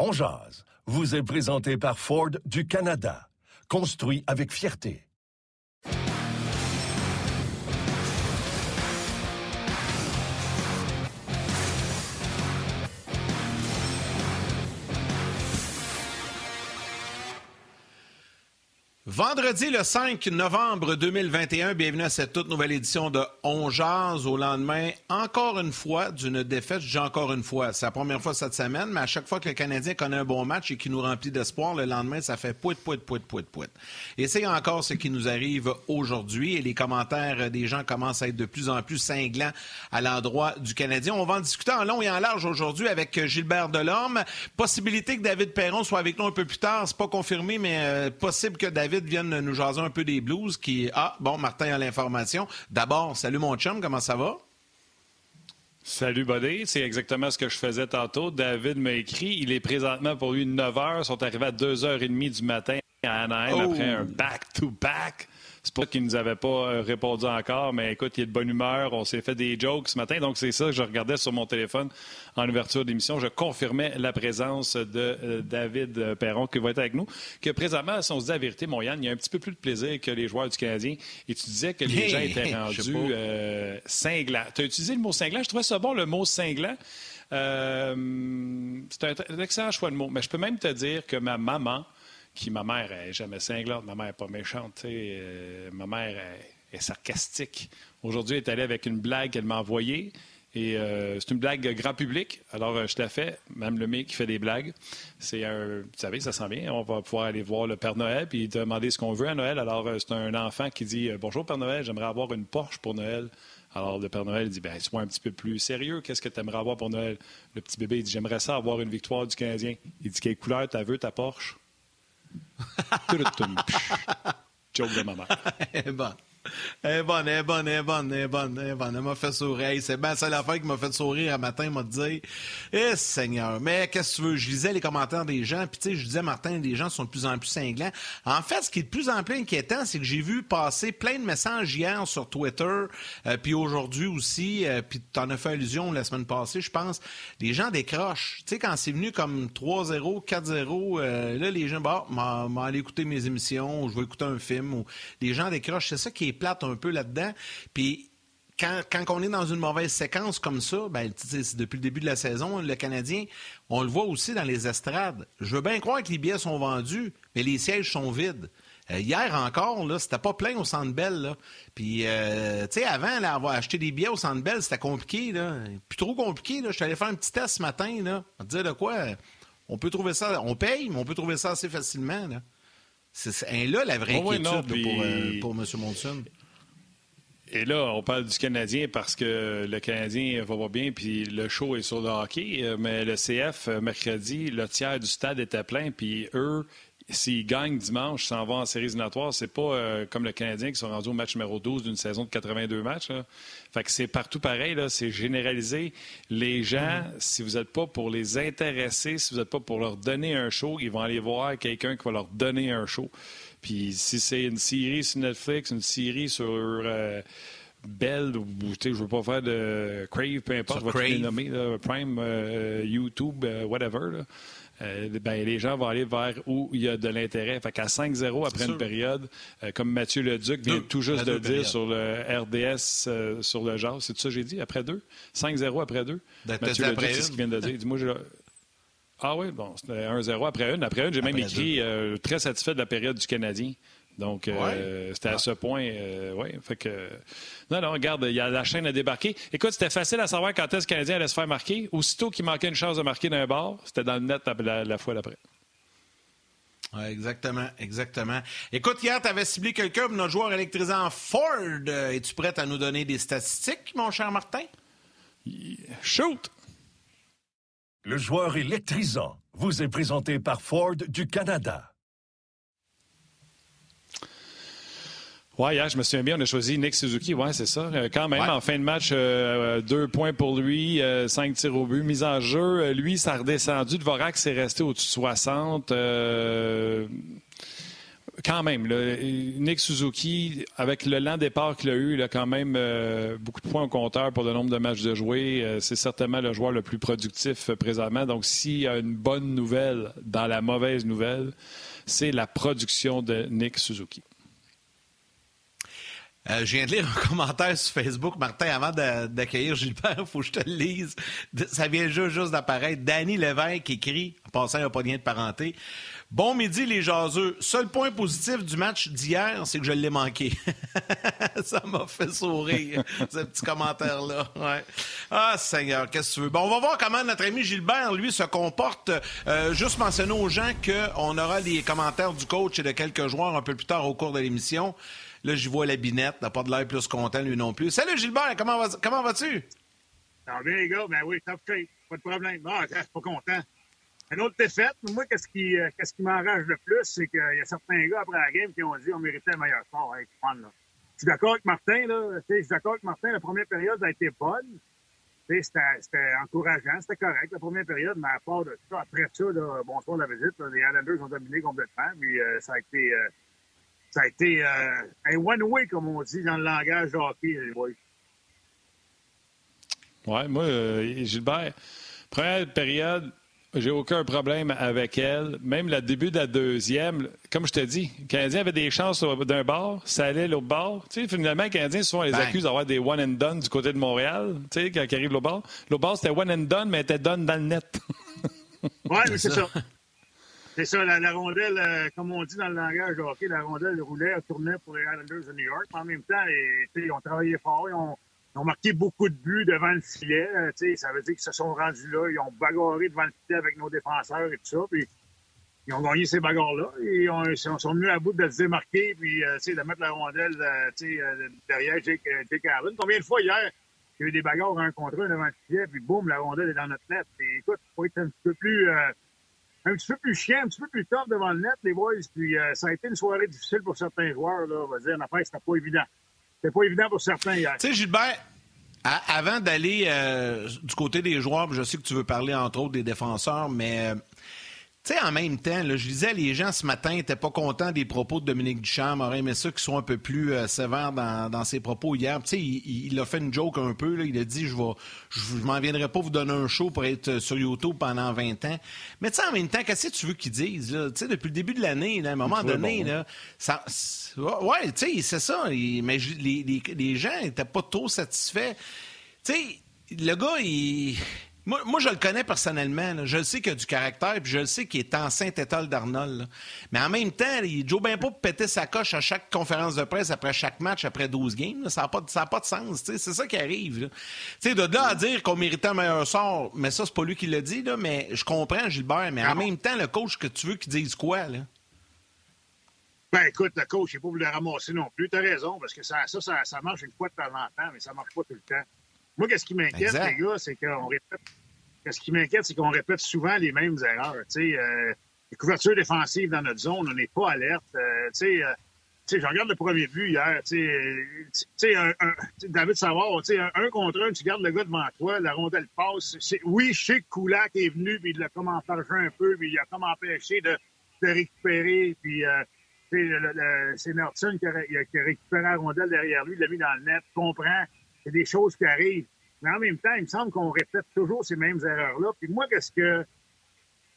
On jase vous est présenté par Ford du Canada. Construit avec fierté. Vendredi le 5 novembre 2021, bienvenue à cette toute nouvelle édition de On au lendemain, encore une fois, d'une défaite. Je dis encore une fois, c'est la première fois cette semaine, mais à chaque fois que le Canadien connaît un bon match et qui nous remplit d'espoir, le lendemain, ça fait pouit, pouit, pouit, pouit, pouit. Et c'est encore ce qui nous arrive aujourd'hui et les commentaires des gens commencent à être de plus en plus cinglants à l'endroit du Canadien. On va en discuter en long et en large aujourd'hui avec Gilbert Delorme. Possibilité que David Perron soit avec nous un peu plus tard, c'est pas confirmé, mais euh, possible que David viennent nous jaser un peu des blues qui. Ah, bon, Martin a l'information. D'abord, salut mon chum, comment ça va? Salut, Buddy. C'est exactement ce que je faisais tantôt. David m'a écrit. Il est présentement pour lui 9 h. Ils sont arrivés à 2h30 du matin à Anaheim oh. après un back-to-back. C'est pas qu'il nous avait pas euh, répondu encore, mais écoute, il est de bonne humeur. On s'est fait des jokes ce matin. Donc, c'est ça que je regardais sur mon téléphone en ouverture d'émission. Je confirmais la présence de euh, David Perron qui va être avec nous. Que présentement, si on se dit la vérité, mon Yann, il y a un petit peu plus de plaisir que les joueurs du Canadien. Et tu disais que les gens étaient rendus euh, cinglants. Tu as utilisé le mot cinglant? Je trouvais ça bon, le mot cinglant. c'est un, excellent choix de mot. Mais je peux même te dire que ma maman, ma mère, est jamais cinglante, ma mère n'est pas méchante, euh, ma mère est, sarcastique. Aujourd'hui, elle est allée avec une blague qu'elle m'a envoyée. Et euh, c'est une blague grand public. Alors, euh, je la fais, même le mec qui fait des blagues. C'est un, vous savez, ça sent bien. On va pouvoir aller voir le Père Noël puis demander ce qu'on veut à Noël. Alors, c'est un enfant qui dit Bonjour Père Noël, j'aimerais avoir une Porsche pour Noël. Alors, le Père Noël dit ben, Sois un petit peu plus sérieux. Qu'est-ce que tu aimerais avoir pour Noël Le petit bébé dit J'aimerais ça avoir une victoire du Canadien. Il dit Quelle couleur tu veux ta Porsche トゥルットゥン、ジョンがママ。エ ヴ。Elle est bonne, elle est bonne, elle est bonne, elle est bonne, elle bonne. Elle m'a fait sourire. c'est bien ça l'affaire qui m'a fait sourire un matin, m'a dit Eh Seigneur, mais qu'est-ce que tu veux? Je lisais les commentaires des gens, puis tu sais, je disais, Martin, les gens sont de plus en plus cinglants. En fait, ce qui est de plus en plus inquiétant, c'est que j'ai vu passer plein de messages hier sur Twitter, euh, puis aujourd'hui aussi, euh, puis tu en as fait allusion la semaine passée, je pense. Les gens décrochent. Tu sais, quand c'est venu comme 3-0, 4-0, euh, là, les gens, bah, m'en aller écouter mes émissions, ou je vais écouter un film, ou les gens décrochent. C'est ça qui est plate un peu là-dedans. Puis quand, on est dans une mauvaise séquence comme ça, ben, depuis le début de la saison, le Canadien, on le voit aussi dans les estrades. Je veux bien croire que les billets sont vendus, mais les sièges sont vides. Euh, hier encore, là, c'était pas plein au Centre Bell. Puis, euh, tu sais, avant, là, avoir acheté des billets au Centre Bell, c'était compliqué. Là. Trop compliqué. Je suis allé faire un petit test ce matin. Là, te dire de quoi. On peut trouver ça. On paye, mais on peut trouver ça assez facilement. C'est là la vraie inquiétude pour, euh, pour M. Monson. Et là, on parle du Canadien parce que le Canadien va pas bien, puis le show est sur le hockey. Euh, mais le CF, euh, mercredi, le tiers du stade était plein, puis eux, s'ils gagnent dimanche, s'en vont en séries éliminatoires, c'est pas euh, comme le Canadien qui sont rendus au match numéro 12 d'une saison de 82 matchs. Fait que c'est partout pareil, c'est généralisé. Les gens, mm-hmm. si vous n'êtes pas pour les intéresser, si vous n'êtes pas pour leur donner un show, ils vont aller voir quelqu'un qui va leur donner un show. Puis si c'est une série sur Netflix, une série sur euh, Bell, ou je veux pas faire de Crave, peu importe, votre nommer, Prime, euh, YouTube, euh, ben, les gens vont aller vers où il y a de l'intérêt. Fait qu'à 5-0 après une période, comme Mathieu Leduc vient tout juste de dire sur le RDS, sur le genre, c'est ça que j'ai dit, après deux? 5-0 après deux? Mathieu Leduc, c'est ce qu'il vient de dire. Dis-moi, ah oui, bon, c'était 1-0 après une. Après une, j'ai même écrit euh, très satisfait de la période du Canadien. Donc, euh, c'était à ah. ce point, euh, oui. Fait que, non, non, regarde, il y a la chaîne à débarquer. Écoute, c'était facile à savoir quand est-ce que le Canadien allait se faire marquer. Aussitôt qu'il manquait une chance de marquer d'un bord, c'était dans le net la, fois d'après. Oui, exactement, exactement. Écoute, hier, tu avais ciblé quelqu'un, notre joueur électrisant Ford. Es-tu prêt à nous donner des statistiques, mon cher Martin? Shoot! Le joueur électrisant vous est présenté par Ford du Canada. Oui, hier, je me souviens bien, on a choisi Nick Suzuki. Oui, c'est ça. Euh, quand même, en fin de match, euh, deux points pour lui, euh, cinq tirs au but, mise en jeu. lui, ça a redescendu. Dvorak s'est resté au-dessus de 60 quand même, Nick Suzuki, avec le lent départ qu'il a eu, il a quand même beaucoup de points au compteur pour le nombre de matchs de jouer. c'est certainement le joueur le plus productif présentement. Donc, s'il y a une bonne nouvelle dans la mauvaise nouvelle, c'est la production de Nick Suzuki. Euh, je viens de lire un commentaire sur Facebook, Martin, avant d'accueillir Gilbert, il faut que je te le lise. Ça vient juste, juste d'apparaître. Danny Lévesque écrit, en passant, il n'y a pas de lien de parenté. Bon midi, les jaseux. Seul point positif du match d'hier, c'est que je l'ai manqué. ça m'a fait sourire, ce petit commentaire-là. Ouais. Ah, Seigneur, qu'est-ce que tu veux? Bon, on va voir comment notre ami Gilbert, lui, se comporte. Euh, juste mentionner aux gens qu'on aura les commentaires du coach et de quelques joueurs un peu plus tard au cours de l'émission. Là, j'y vois la binette. N'a pas de l'air plus content, lui non plus. Salut, Gilbert. Comment, va, comment vas-tu? Ça va bien, les gars? Ben oui, top shape. Pas de problème. Ah, je suis pas content. Une autre défaite. Moi, qu'est-ce qui, euh, qu'est-ce qui m'enrage le plus, c'est qu'il y a certains gars après la game qui ont dit qu'on méritait un meilleur score. Hey, là. Je suis d'accord avec Martin. Là. Je suis d'accord avec Martin. La première période a été bonne. C'était, c'était encourageant, c'était correct la première période, mais à part de ça, après ça, là, bonsoir la visite, les Islanders ont dominé complètement, puis euh, ça a été euh, ça a été euh, un one-way, comme on dit dans le langage hockey, Oui, moi, euh, Gilbert, première période, j'ai aucun problème avec elle. Même le début de la deuxième, comme je te dis, le Canadien avait des chances d'un bord, ça allait l'autre bord. Tu sais, finalement, les Canadiens, souvent, les accuse d'avoir des one and done du côté de Montréal, tu sais, quand ils arrivent l'autre bord. L'autre bord, c'était one and done, mais elle était done dans le net. oui, mais c'est ça. C'est ça, la, rondelle, euh, comme on dit dans le langage hockey, la rondelle roulait, tournait pour les Islanders de New York. En même temps, ils ont travaillé fort, ils ont, marqué beaucoup de buts devant le filet. Euh, ça veut dire qu'ils se sont rendus là, ils ont bagarré devant le filet avec nos défenseurs et tout ça. Puis ils ont gagné ces bagarres-là. Et ils sont venus à bout de se démarquer puis euh, de mettre la rondelle derrière Jake, Jake Allen. Combien de fois hier, il y a eu des bagarres un contre un devant le filet, puis boum, la rondelle est dans notre net. Et, écoute, il faut être un petit peu plus un petit peu plus chiant, un petit peu plus tard devant le net, les boys. Puis euh, ça a été une soirée difficile pour certains joueurs. Là, on va dire, en fait, c'était pas évident. C'était pas évident pour certains hier. Tu sais, Gilbert, avant d'aller euh, du côté des joueurs, je sais que tu veux parler entre autres des défenseurs, mais euh, tu sais, en même temps, je disais, les gens ce matin n'étaient pas contents des propos de Dominique Duchamp, auraient aimé ça qu'ils soient un peu plus euh, sévères dans, ses propos hier. Tu sais, il, a fait une joke un peu, il a dit, je vais, je, m'en viendrai pas vous donner un show pour être sur YouTube pendant 20 ans. Mais tu sais, en même temps, qu'est-ce que tu veux qu'ils disent? Tu sais, depuis le début de l'année, à un moment donné, là, ça, ouais, tu sais, c'est ça. mais les, les gens n'étaient pas trop satisfaits. Tu sais, le gars, il moi, je le connais personnellement. Je le sais qu'il a du caractère, puis je le sais qu'il est en Saint-Étoile d'Arnold. Mais en même temps, il joue bien pas pour péter sa coche à chaque conférence de presse, après chaque match, après 12 games. Ça n'a pas, pas, de sens. C'est ça qui arrive. De là à dire qu'on méritait un meilleur sort, mais ça, c'est pas lui qui l'a dit, là, mais je comprends, Gilbert. Mais en même temps, le coach que tu veux qu'il dise quoi? Là? Ben écoute, le coach n'est pas voulu le ramasser non plus. Tu as raison, parce que ça, ça, ça, marche une fois de temps en temps, mais ça marche pas tout le temps. Moi, qu'est-ce qui m'inquiète, les gars, c'est qu'on répète ce qui m'inquiète, c'est qu'on répète souvent les mêmes erreurs. Euh, les couvertures défensives dans notre zone, on n'est pas alerte. Euh, tu euh, sais, je regarde le premier but hier. David Savard, un, contre un, tu gardes le gars devant toi, la rondelle passe. Oui, je sais que Koulak est venu, puis il l'a comme un peu, puis il a comme empêché de, récupérer. Puis, c'est Nelson qui a, a, récupéré la rondelle derrière lui, il l'a mis dans le net. comprends, c'est des choses qui arrivent. Mais en même temps, il me semble qu'on répète toujours ces mêmes erreurs-là. Puis moi, qu'est-ce que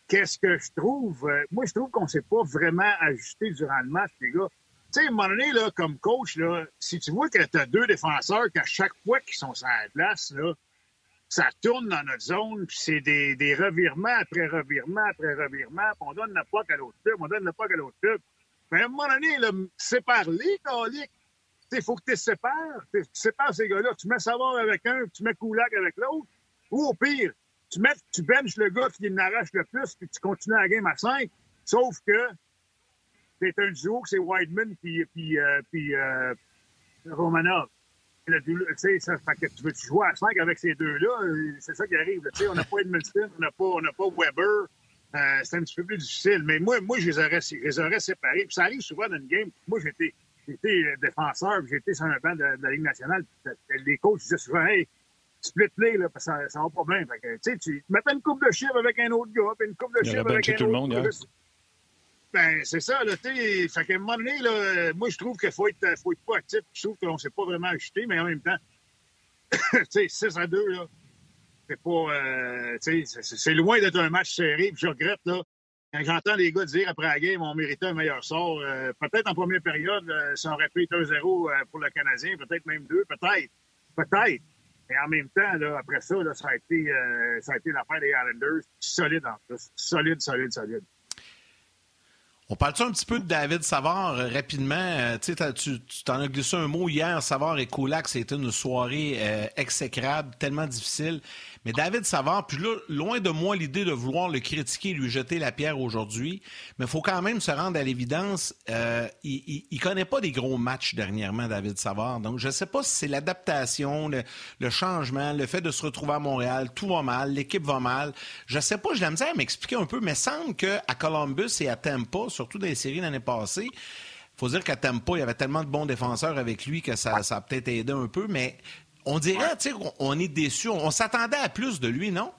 qu'est-ce que je trouve? Euh, moi, je trouve qu'on ne s'est pas vraiment ajusté durant le match, les gars. Tu sais, à un moment donné, là, comme coach, là, si tu vois que tu as deux défenseurs qu'à chaque fois qu'ils sont sur la place, là, ça tourne dans notre zone, puis c'est des, revirements après revirements après revirements, puis on donne la poque à l'autre club, on donne la poque à l'autre club. Mais à un moment donné, là, sépare-les, il faut que tu te sépares. Tu sépares ces gars-là. Tu mets savoir avec un, tu mets Koulak avec l'autre. Ou au pire, tu mets, tu benches le gars qui n'arrache le plus, puis tu continues la game à 5. Sauf que c'est un duo, c'est Whiteman puis, puis, euh, puis euh, Romanov. que tu veux jouer à 5 avec ces deux-là, c'est ça qui arrive. on n'a pas Edmondson, on n'a pas, pas Weber. Euh, c'est un petit peu plus difficile. Mais moi, moi je, les aurais, je les aurais séparés. Puis ça arrive souvent dans une game. Moi, j'étais j'étais défenseur, j'étais sur un banc de, la Ligue nationale. les coachs disaient souvent, hey, split play, là, parce que ça, ça va pas bien. Fait que, tu sais, tu mets une coupe de chiffres avec un autre gars, puis une coupe de chiffres avec un tout autre le monde, gars. Ben, c'est ça, là, tu sais. Fait qu'à un moment donné, là, moi, je trouve qu'il faut être, faut être pas actif. Je trouve qu'on ne s'est pas vraiment ajusté, mais en même temps, tu sais, 6 à 2, là, c'est pas, euh, tu sais, c'est loin d'être un match serré. Puis je regrette, là, quand j'entends les gars dire après la game, on méritait un meilleur sort. Euh, peut-être en première période, euh, ça aurait pu être 1-0 euh, pour le Canadien, peut-être même 2, peut-être. Peut-être. Mais en même temps, là, après ça, là, ça a été, ça été l'affaire des Islanders. Solide en plus. Solide, solide, solide. On parle-tu un petit peu de David Savard rapidement? Tu t'en as glissé un mot hier. Savard et Kulak, c'était une soirée exécrable, tellement difficile. Mais David Savard, puis là, loin de moi l'idée de vouloir le critiquer lui jeter la pierre aujourd'hui, mais il faut quand même se rendre à l'évidence, euh, il, il, connaît pas des gros matchs dernièrement, David Savard. Donc, je sais pas si c'est l'adaptation, le, changement, le fait de se retrouver à Montréal, tout va mal, l'équipe va mal. Je sais pas, je la misère à m'expliquer un peu, mais semble qu'à Columbus et à Tampa, surtout dans les séries l'année passée, faut dire qu'à Tampa, il y avait tellement de bons défenseurs avec lui que ça, ça a peut-être aidé un peu, mais on dirait, tu sais, on est déçu. On, s'attendait à plus de lui, non?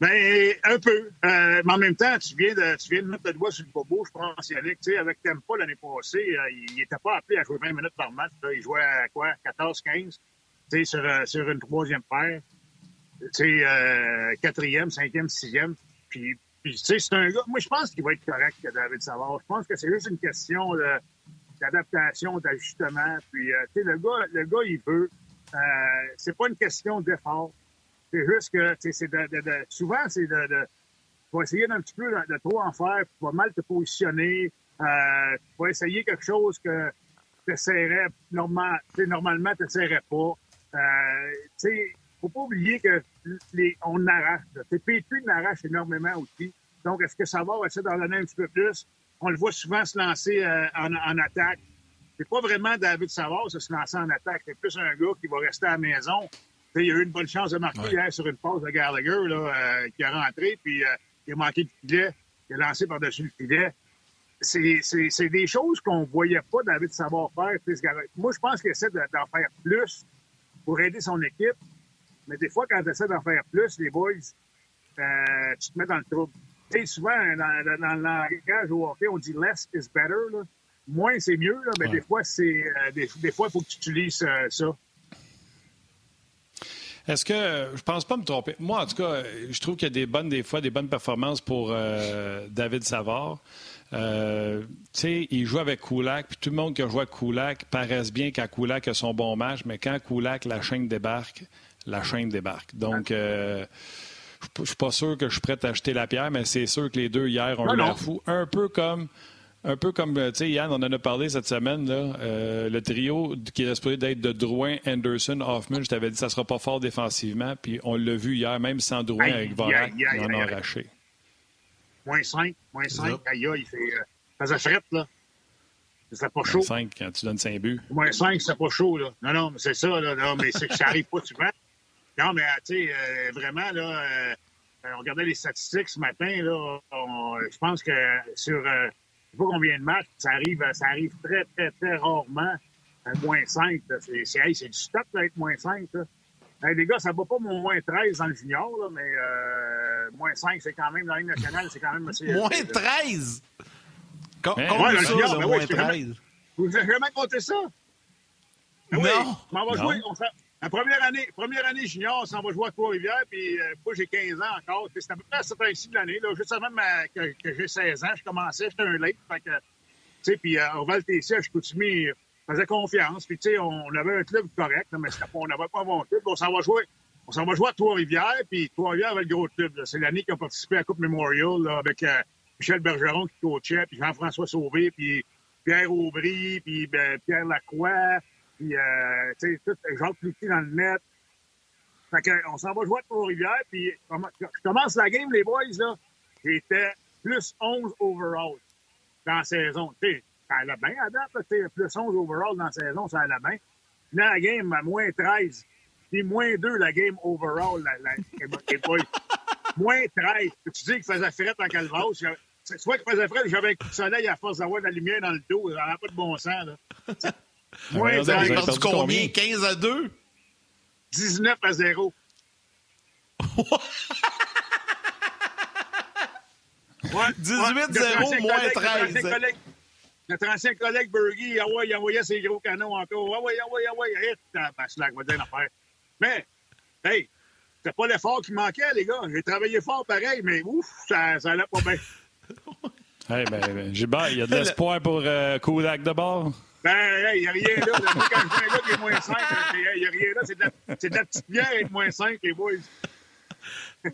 Ben, un peu. Euh, mais en même temps, tu viens, de, tu viens de mettre le doigt sur le bobo, je pense, Yannick. Tu sais, avec Tempa l'année passée, euh, il n'était pas appelé à jouer 20 minutes par match. Il jouait à quoi? 14-15? Tu sais, sur, euh, sur, une troisième paire. Tu sais, quatrième, cinquième, sixième. Puis, puis tu sais, c'est un gars... Moi, je pense qu'il va être correct, David Savard. Je pense que c'est juste une question de d'adaptation, d'ajustement. Puis, euh, tu sais, le gars, le gars, il veut. Euh, c'est pas une question d'effort. C'est juste que, tu sais, de, souvent, c'est de, de tu vas essayer d'un petit peu de, trop en faire, tu vas mal te positionner, euh, tu vas essayer quelque chose que tu essaierais normal, normalement, tu n'essaierais pas. Euh, tu sais, faut pas oublier que les, on arrache. P3 n'arrache énormément aussi. Donc, est-ce que ça va essayer d'en donner un petit peu plus? On le voit souvent se lancer euh, en, attaque. C'est pas vraiment David Savard se lancer en attaque. C'est plus un gars qui va rester à la maison. il a eu une bonne chance de marquer hier sur une pause de Gallagher là, euh, qui a rentré, puis euh, il a manqué de filet. Il a lancé par-dessus le filet. C'est des choses qu'on voyait pas David Savard faire. Moi, je pense qu'il essaie d'en faire plus pour aider son équipe. Mais des fois, quand tu essaies d'en faire plus, les boys, tu te mets dans le trouble sais, souvent, dans, dans, le langage au hockey, on dit less is better. Moins, c'est mieux, là, mais des fois, c'est euh, des, fois, il faut que tu utilises euh, ça. Est-ce que je pense pas me tromper? Moi, en tout cas, je trouve qu'il y a des bonnes, des fois, des bonnes performances pour euh, David Savard. tu sais, il joue avec Kulak, puis tout le monde qui a joué avec Kulak paraisse bien quand Kulak a son bon match, mais quand Kulak, la chaîne débarque, la chaîne débarque. Donc, je suis pas sûr que je suis prêt à acheter la pierre, mais c'est sûr que les deux hier ont eu l'air fou. Un peu comme. Un peu comme, tu sais, Yann, on en a parlé cette semaine, là, euh, le trio qui est supposé d'être de Drouin, Anderson, Hoffman, je t'avais dit que ça ne sera pas fort défensivement, puis on l'a vu hier, même sans Drouin avec Vorak, ils en ont arraché. Moins 5, moins 5, aïe, il fait, euh, ça frette, là. C'est pas chaud. Moins 5 quand tu donnes 5 buts. Moins 5, c'est pas chaud, là. Non, non, mais c'est ça, là. Non, mais c'est que ça arrive pas souvent. Non, mais tu sais, euh, vraiment, là, euh, on regardait les statistiques ce matin, là, je pense que sur euh, je sais pas combien de matchs, ça arrive, ça arrive très, très, très rarement à moins 5. C'est du stop d'être moins 5. les gars, ça va pas mon moins 13 dans le junior, là, mais moins 5, c'est quand même, dans la Ligue nationale, c'est quand même assez... moins 13? Comment ouais, ça, junior, ben moins 13? Vous n'avez jamais compté ça? Ben non. on va jouer, la première année, première année junior, on s'en va jouer à Trois-Rivières, puis euh, moi, j'ai 15 ans encore. C'était à peu près à cette heure-ci de l'année, juste avant que, j'ai 16 ans, je commençais, j'étais un late, fait que, tu sais, puis euh, Orval Tessier, je continue, faisait confiance, puis tu sais, on avait un club correct, mais on n'avait pas bon club, on s'en va jouer. On s'en va jouer à Trois-Rivières, puis Trois-Rivières avait le gros club. C'est l'année qui a participé à la Coupe Memorial là, avec euh, Michel Bergeron qui coachait, puis Jean-François Sauvé, puis Pierre Aubry, puis ben, Pierre Lacroix, puis, euh, tu sais, tout Jacques Cloutier dans le net. Fait qu'on s'en va jouer à Trois-Rivières, puis je commence la game, les boys, là. J'étais plus 11 overall dans la saison. Tu sais, ça allait bien à date, là, plus 11 overall dans la saison, ça allait bien. Là, la game moins 13. Puis moins 2 la game overall, la, la, les boys. moins 13. Tu dis qu'il faisait frette en calvasse. Soit qu'il faisait frette, j'avais un coup de soleil à force d'avoir de la lumière dans le dos. Ça n'a pas de bon sens. Là. Moins 13. Vous perdu combien? 15 à 2? 19 à 0. Ouais, 18-0, moins 13. Notre ancien collègue Bergy, ah ouais, il envoyait ses gros canons encore. Ah ouais, ah ouais, ah ouais, hit. Ah, ben, slack, va dire l'affaire. Mais, hey, c'était pas l'effort qui manquait, les gars. J'ai travaillé fort pareil, mais ouf, ça, ça allait pas bien. hey, ben, ben Gilbert, il y a de l'espoir pour euh, Kodak de bord? Ben, il n'y a rien là. Quand je viens là, il est moins 5, il n'y a rien là. C'est de, la, de la petite bière être moins 5, les boys.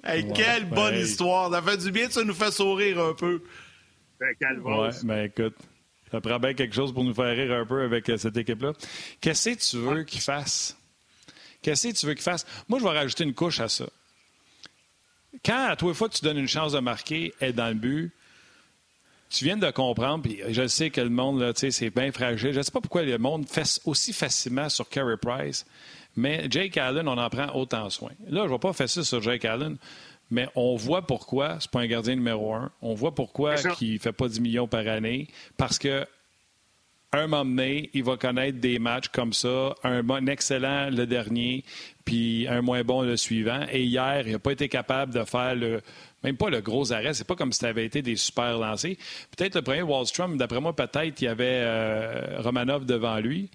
Hey, quelle bonne histoire. Ça fait du bien, ça nous fait sourire un peu. Ben, ouais, ben écoute, ça prend bien quelque chose pour nous faire rire un peu avec euh, cette équipe-là. Qu'est-ce que tu veux qu'il fasse? Qu'est-ce que tu veux qu'il fasse? Moi, je vais rajouter une couche à ça. Quand à toi fois tu donnes une chance de marquer, être dans le but, tu viens de comprendre, puis je sais que le monde, là, c'est bien fragile. Je ne sais pas pourquoi le monde fait aussi facilement sur Carey Price. Mais Jake Allen, on en prend autant soin. Là, je ne vais pas faire ça sur Jake Allen, mais on voit pourquoi c'est pas un gardien numéro un. On voit pourquoi il ne fait pas 10 millions par année. Parce que un moment donné, il va connaître des matchs comme ça, un, excellent le dernier, puis un moins bon le suivant. Et hier, il n'a pas été capable de faire le, même pas le gros arrêt. C'est pas comme si ça avait été des super lancés. Peut-être le premier Wallstrom, d'après moi, peut-être il y avait euh, Romanov devant lui.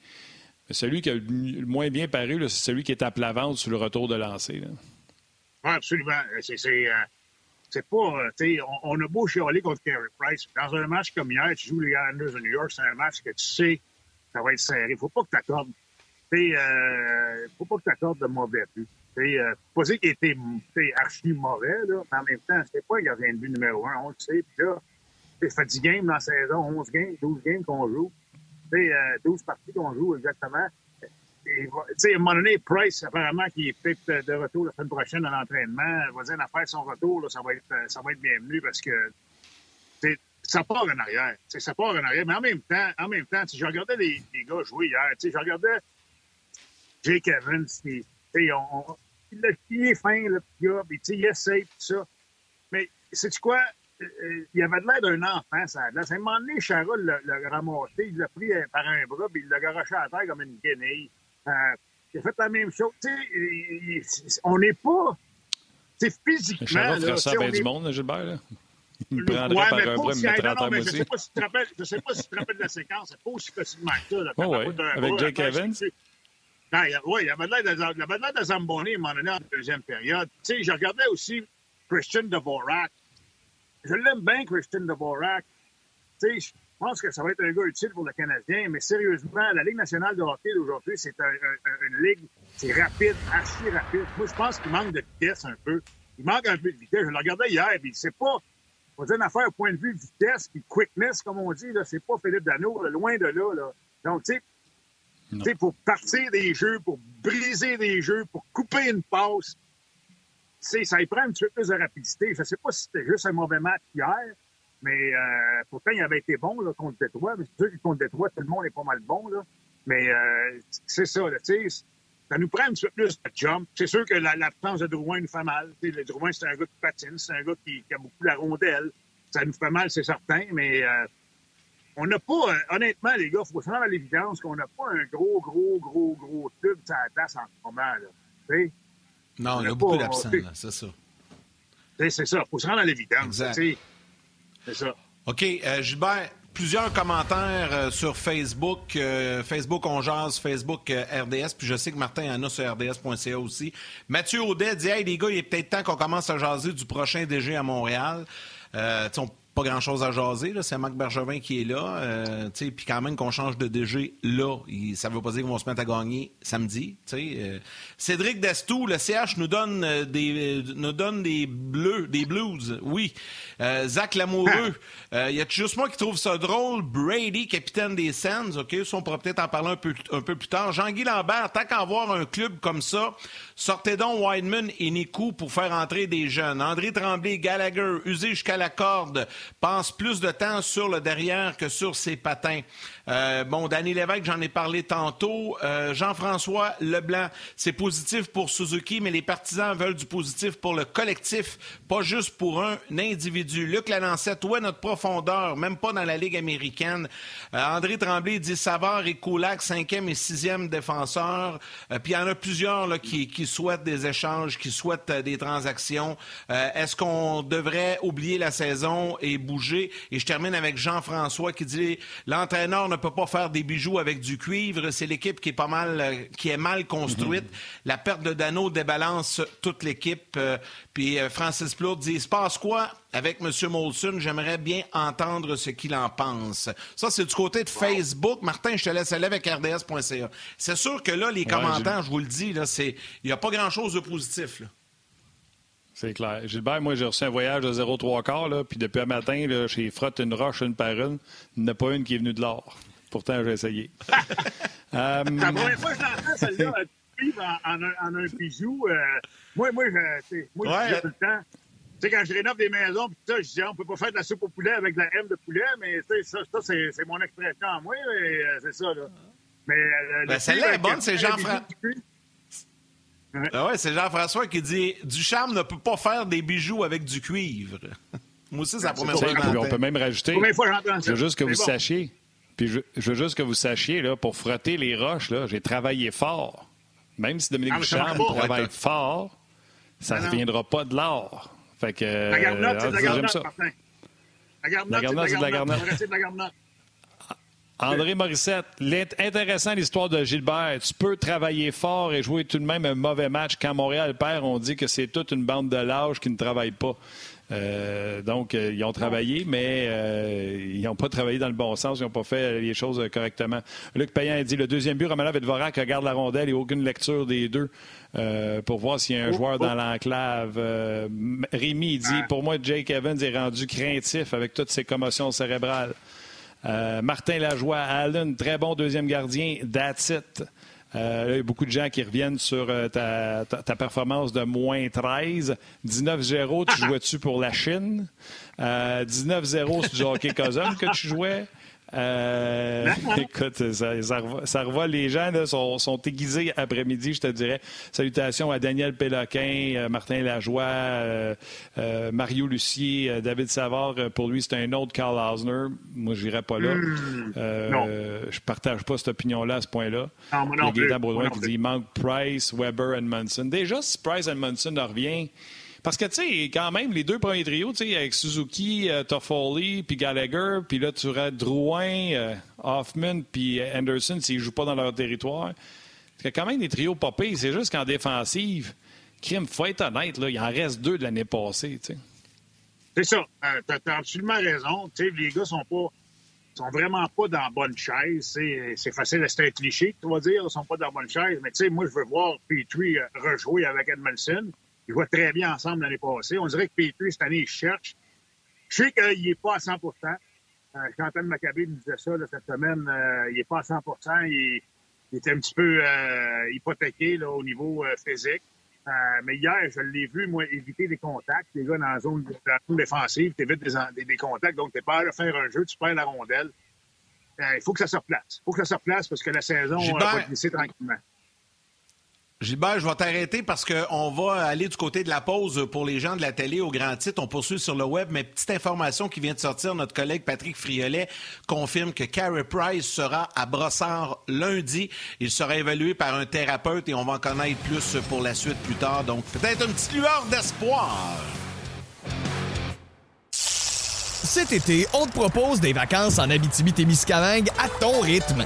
Celui qui a le moins bien paru, c'est celui qui est à plat ventre sur le retour de lancer. Oui, absolument. C'est euh, pas. Euh, sais, on, a beau chialer contre Carey Price. Dans un match comme hier, tu joues les Islanders de New York, c'est un match que tu sais ça va être serré. Faut pas que tu accordes. Euh, faut pas que tu accordes de mauvais buts. Euh, pas dire qu'il était archi mauvais, là, mais en même temps, c'est pas gardien de but numéro un, on le sait. Puis là, c'est fait 10 games dans la saison, 11 games, 12 games qu'on joue. 12 euh, parties qu'on joue exactement. Et, à un moment donné, Price, apparemment, qui est peut-être de retour la semaine prochaine à l'entraînement, va dire affaire son retour, là, ça, va être, ça va être bienvenu parce que ça part en arrière. Ça part en arrière. Mais en même temps, en même temps, je regardais les, les gars jouer hier. Je regardais Jake Evans. On, on, il est fin, le gars, puis il essaie, tout ça. Mais, sais-tu quoi? Euh, il avait l'air d'un enfant, ça. Là, à un moment donné, Charles l'a ramassé, il l'a pris euh, par un bras, puis il l'a garoché à terre comme une guenille. Euh, il a fait la même chose. Tu sais, on n'est pas. C'est physiquement. Charles ferait ça bien du monde, Gilbert, là. Il me prendrait ouais, par un bras, il me mettrait à terre, moi aussi. Je je sais pas si tu te rappelles de la séquence. C'est pas aussi facilement que ça. Là, oh, ouais. Avec Jake Evans. Oui, il y avait l'air de Zamboni à un moment donné en deuxième période. Tu sais, je regardais aussi Christian Dvorak. Je l'aime bien, Christian Dvorak. Tu sais, je pense que ça va être un gars utile pour le Canadien, mais sérieusement, la Ligue nationale de hockey d'aujourd'hui, c'est une ligue, c'est rapide, assez rapide. Moi, je pense qu'il manque de vitesse un peu. Il manque un peu de vitesse. Je le regardais hier, puis c'est pas, on dire une affaire au point de vue vitesse, puis quickness, comme on dit, là, c'est pas Philippe Dano, loin de là, là. Donc, tu sais, pour partir des jeux, pour briser des jeux, pour couper une passe, ça y prend un petit peu plus de rapidité. Je ne sais pas si c'était juste un mauvais match hier, mais euh, pourtant, il avait été bon là, contre Détroit. Mais c'est sûr que contre Détroit, tout le monde est pas mal bon. Là. Mais euh, c'est ça, là, ça nous prend un petit peu plus de jump. C'est sûr que l'absence de Drouin nous fait mal. le Drouin, c'est un gars qui patine, c'est un gars qui, a beaucoup la rondelle. Ça nous fait mal, c'est certain, mais euh, on n'a pas, euh, honnêtement, les gars, il faut se rendre à l'évidence qu'on n'a pas un gros, gros, gros, gros tube sur la place en ce moment. Là. Non, on, a beaucoup d'absents, c'est ça. C'est ça, il faut se rendre à l'évidence. C'est ça. OK, euh, Gilbert, plusieurs commentaires euh, sur Facebook. Facebook On Jase, Facebook RDS. Puis je sais que Martin en a sur RDS.ca aussi. Mathieu Audet dit Hey, les gars, il est peut-être temps qu'on commence à jaser du prochain DG à Montréal. on pas grand-chose à jaser. C'est Marc Bergevin qui est là. Euh, puis quand même qu'on change de DG là, ça ne veut pas dire qu'on va se mettre à gagner samedi. Euh. Cédric Destou, le CH nous donne, euh, des, nous donne des bleus, des blues, oui. Zach Lamoureux, il y a juste moi qui trouve ça drôle. Brady, capitaine des Sands, OK, ça on pourra peut-être en parler un peu, un peu plus tard. Jean-Guy Lambert, tant qu'à avoir un club comme ça, sortez donc Wideman et Nikou pour faire entrer des jeunes. André Tremblay, Gallagher, usé jusqu'à la corde. Passe plus de temps sur le derrière que sur ses patins. Euh, bon, Danny Lévesque, j'en ai parlé tantôt. Euh, Jean-François Leblanc, c'est positif pour Suzuki, mais les partisans veulent du positif pour le collectif, pas juste pour un individu. Luc Lalancette, est notre profondeur? Même pas dans la Ligue américaine. Euh, André Tremblay dit Savard et Koulak, cinquième et sixième défenseurs. puis il y en a plusieurs là, qui, qui, souhaitent des échanges, qui souhaitent des transactions. Est-ce qu'on devrait oublier la saison et bouger? Et je termine avec Jean-François qui dit l'entraîneur ne peut pas faire des bijoux avec du cuivre. C'est l'équipe qui est pas mal, euh, qui est mal construite. Mhm. La perte de Dano débalance toute l'équipe. Euh, puis euh, Francis Plourde dit, il se passe quoi avec M. Molson? J'aimerais bien entendre ce qu'il en pense. Ça, c'est du côté de Facebook. Martin, je te laisse aller avec RDS.ca. C'est sûr que là, les commentaires, je vous le dis, il n'y a pas grand-chose de positif. Là. C'est clair. Gilbert, moi, j'ai reçu un voyage de 0,3 quarts, là, puis depuis un matin, là, j'ai frotté une roche une par une. Il n'y en a pas une qui est venue de l'or. Pourtant, j'ai essayé. euh... La première fois que je l'entends, celle-là, en, en, en, un bijou, euh, moi, moi, je, moi ouais. je dis tout le temps, tu sais, quand je rénove des maisons, pis ça, je dis, on peut pas faire de la soupe au poulet avec de la M de poulet, mais ça, ça c'est mon expression à moi, euh, c'est ça, là. Mais, euh, ben, celle-là est bonne, c'est Jean-François. Ah ouais, c'est Jean-François qui dit Ducharme ne peut pas faire des bijoux avec du cuivre. Moi aussi, c'est la première fois que On peut même rajouter. Je veux juste que vous sachiez. Puis je, veux juste que vous sachiez, là, pour frotter les roches, j'ai travaillé fort. Même si Dominique ah, travaille fort, ça ne reviendra pas de l'or. Fait que. La garnotte, c'est de la euh, Martin. La garnotte, c'est de la garnotte. C'est de la garnotte. André Morissette, intéressant l'histoire de Gilbert. Tu peux travailler fort et jouer tout de même un mauvais match. Quand Montréal perd, on dit que c'est toute une bande de lâches qui ne travaillent pas. Euh, donc, euh, ils ont travaillé, mais euh, ils n'ont pas travaillé dans le bon sens. Ils n'ont pas fait les choses correctement. Luc Payan a dit le deuxième but, Romanov et Dvorak regarde la rondelle et aucune lecture des deux pour voir s'il y a un oh, joueur dans oh. l'enclave. Rémi dit ah. pour moi, Jake Evans est rendu craintif avec toutes ses commotions cérébrales. Martin Lajoie, Allen, très bon deuxième gardien. That's it. Euh, il y a beaucoup de gens qui reviennent sur euh, ta, ta, performance de moins 13. 19-0, tu jouais-tu pour la Chine? 19-0, c'est du hockey Cosum que tu jouais? Euh, écoute, ça, ça, revoit, les gens là, sont, sont, aiguisés après-midi, je te dirais. Salutations à Daniel Péloquin, euh, Martin Lajoie, euh, Mario Lucier, David Savard. Pour lui, c'est un autre Carl Hausner. Moi, je n'irai pas là. Hmm. je partage pas cette opinion-là à ce point-là. Il y a Baudouin qui dit il manque Price, Weber et Munson. Déjà, si Price et Munson revient, parce que, tu sais, quand même, les deux premiers trios, tu sais, avec Suzuki, euh, Toffoli, puis Gallagher, puis là, tu aurais Drouin, euh, Hoffman, puis Anderson s'ils ne jouent pas dans leur territoire. C'est quand même des trios popés. C'est juste qu'en défensive, Kim, faut être honnête, là, il en reste deux de l'année passée, tu sais. C'est ça. Euh, tu as, absolument raison. Tu sais, les gars sont pas sont vraiment pas dans la bonne chaise. C'est facile, c'est un cliché, tu vas dire, ils sont pas dans la bonne chaise. Mais tu sais, moi, je veux voir Petrie rejouer avec Edmondson. Ils jouaient très bien ensemble l'année passée. On dirait que Petrie, cette année, il cherche. Je sais qu'il n'est pas à 100% euh, Chantal Maccabé nous disait ça cette semaine. Euh, il n'est pas à 100 il, il était un petit peu euh, hypothéqué là, au niveau euh, physique. Mais hier, je l'ai vu, moi, éviter des contacts. Les gars, dans la zone, dans la zone défensive, tu évites des, des, contacts. Donc, tu pas à faire un jeu, tu perds la rondelle. il faut que ça se replace. Il faut que ça se replace parce que la saison va glisser tranquillement. Gilbert, je vais t'arrêter parce qu'on va aller du côté de la pause pour les gens de la télé au grand titre. On poursuit sur le web, mais petite information qui vient de sortir, notre collègue Patrick Friolet confirme que Carey Price sera à Brossard lundi. Il sera évalué par un thérapeute et on va en connaître plus pour la suite plus tard. Donc peut-être une petite lueur d'espoir. Cet été, on te propose des vacances en Abitibi-Témiscamingue à ton rythme.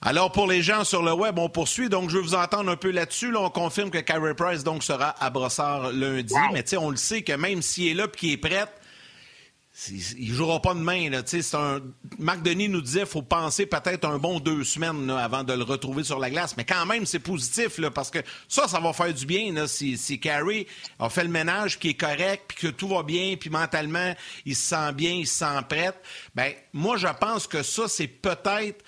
Alors, pour les gens sur le web, on poursuit. Donc, je veux vous entendre un peu là-dessus. Là, on confirme que Kyrie Price donc, sera à Brossard lundi. Mais tu sais, on le sait que même s'il est là et qu'il est prêt, il ne jouera pas de main. Là. Un... Marc Denis nous disait qu'il faut penser peut-être un bon deux semaines avant de le retrouver sur la glace. Mais quand même, c'est positif là, parce que ça, ça va faire du bien. Là, si, si Carey a fait le ménage qui est correct, puis que tout va bien, puis mentalement, il se sent bien, il se sent prêt, ben moi, je pense que ça, c'est peut-être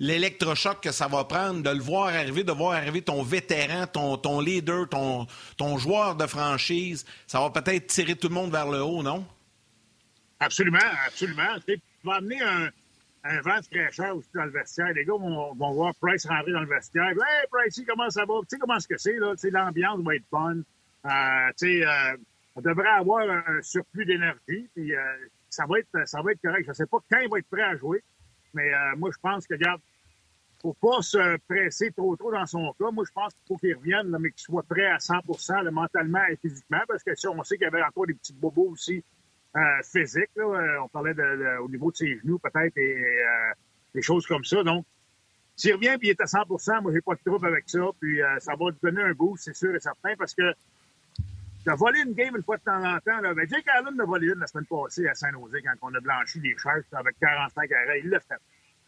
l'électrochoc que ça va prendre, de le voir arriver, de voir arriver ton vétéran, ton, ton leader, ton, ton joueur de franchise. Ça va peut-être tirer tout le monde vers le haut, non? Absolument, absolument. Tu vas amener un, un vent de fraîcheur aussi dans le vestiaire. Les gars vont, vont voir Price rentrer dans le vestiaire. Hey, Price, comment ça va? Tu sais comment est-ce que c'est, l'ambiance va être bonne. Euh, tu sais, euh, on devrait avoir un, surplus d'énergie, puis euh, ça, va être, ça va être correct. Je ne sais pas quand il va être prêt à jouer, mais moi, je pense que, regarde, faut pas se presser trop trop dans son cas. Moi, je pense qu'il faut qu'il revienne, mais qu'il soit prêt à 100% mentalement et physiquement, parce que si on sait qu'il y avait encore des petits bobos aussi euh, physiques. Là. Euh, on parlait de, au niveau de ses genoux, peut-être, et euh, des choses comme ça. Donc, s'il revient et il est à 100% moi, j'ai pas de trouble avec ça. Puis, ça va lui donner un boost, c'est sûr et certain, parce que de voler une game une fois de temps en temps, là, ben Jake Allen a volé une la semaine passée à Saint-Nosé quand on a blanchi les Sharks avec 45 arrêts. Il l'a fait.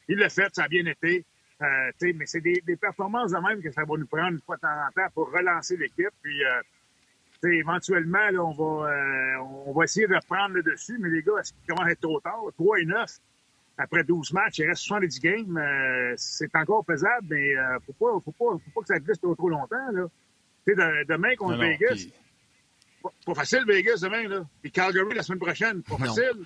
Il l'a fait, ça a bien été. Euh, mais c'est des, des, performances de même que ça va nous prendre une fois de temps en temps pour relancer l'équipe. Puis, euh, éventuellement, là, on, va, euh, on va essayer de prendre le dessus. Mais les gars, est-ce qu'il commence à être trop tard? 3 et 9. Après 12 matchs, il reste 70 games. C'est encore faisable, mais faut pas, faut pas, faut pas que ça glisse trop, trop longtemps. Là. De, demain contre Vegas, pas, facile Vegas demain. Là. Puis Calgary la semaine prochaine, pas facile.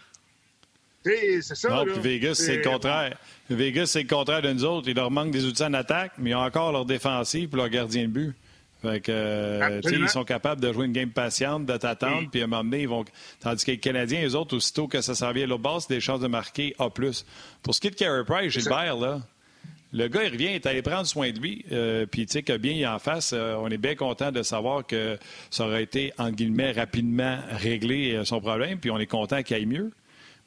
C'est ça. Non, puis Vegas, c'est le contraire. Vegas, c'est le contraire de nous autres. Il leur manque des outils en attaque, mais ils ont encore leur défensif et leur gardien de but. Fait que, euh, ils sont capables de jouer une game patiente, de t'attendre, puis à un moment donné, ils vont. Tandis que les Canadiens, eux autres, aussitôt que ça s'en vient à l'autre base, c'est des chances de marquer A. Pour ce qui est de Carey Price, Gilbert, là, le gars, il revient, il est allé prendre soin de lui. Euh, puis, tu sais, que bien il est en face, euh, on est bien content de savoir que ça aurait été, entre guillemets, rapidement réglé son problème. Puis, on est content qu'il aille mieux.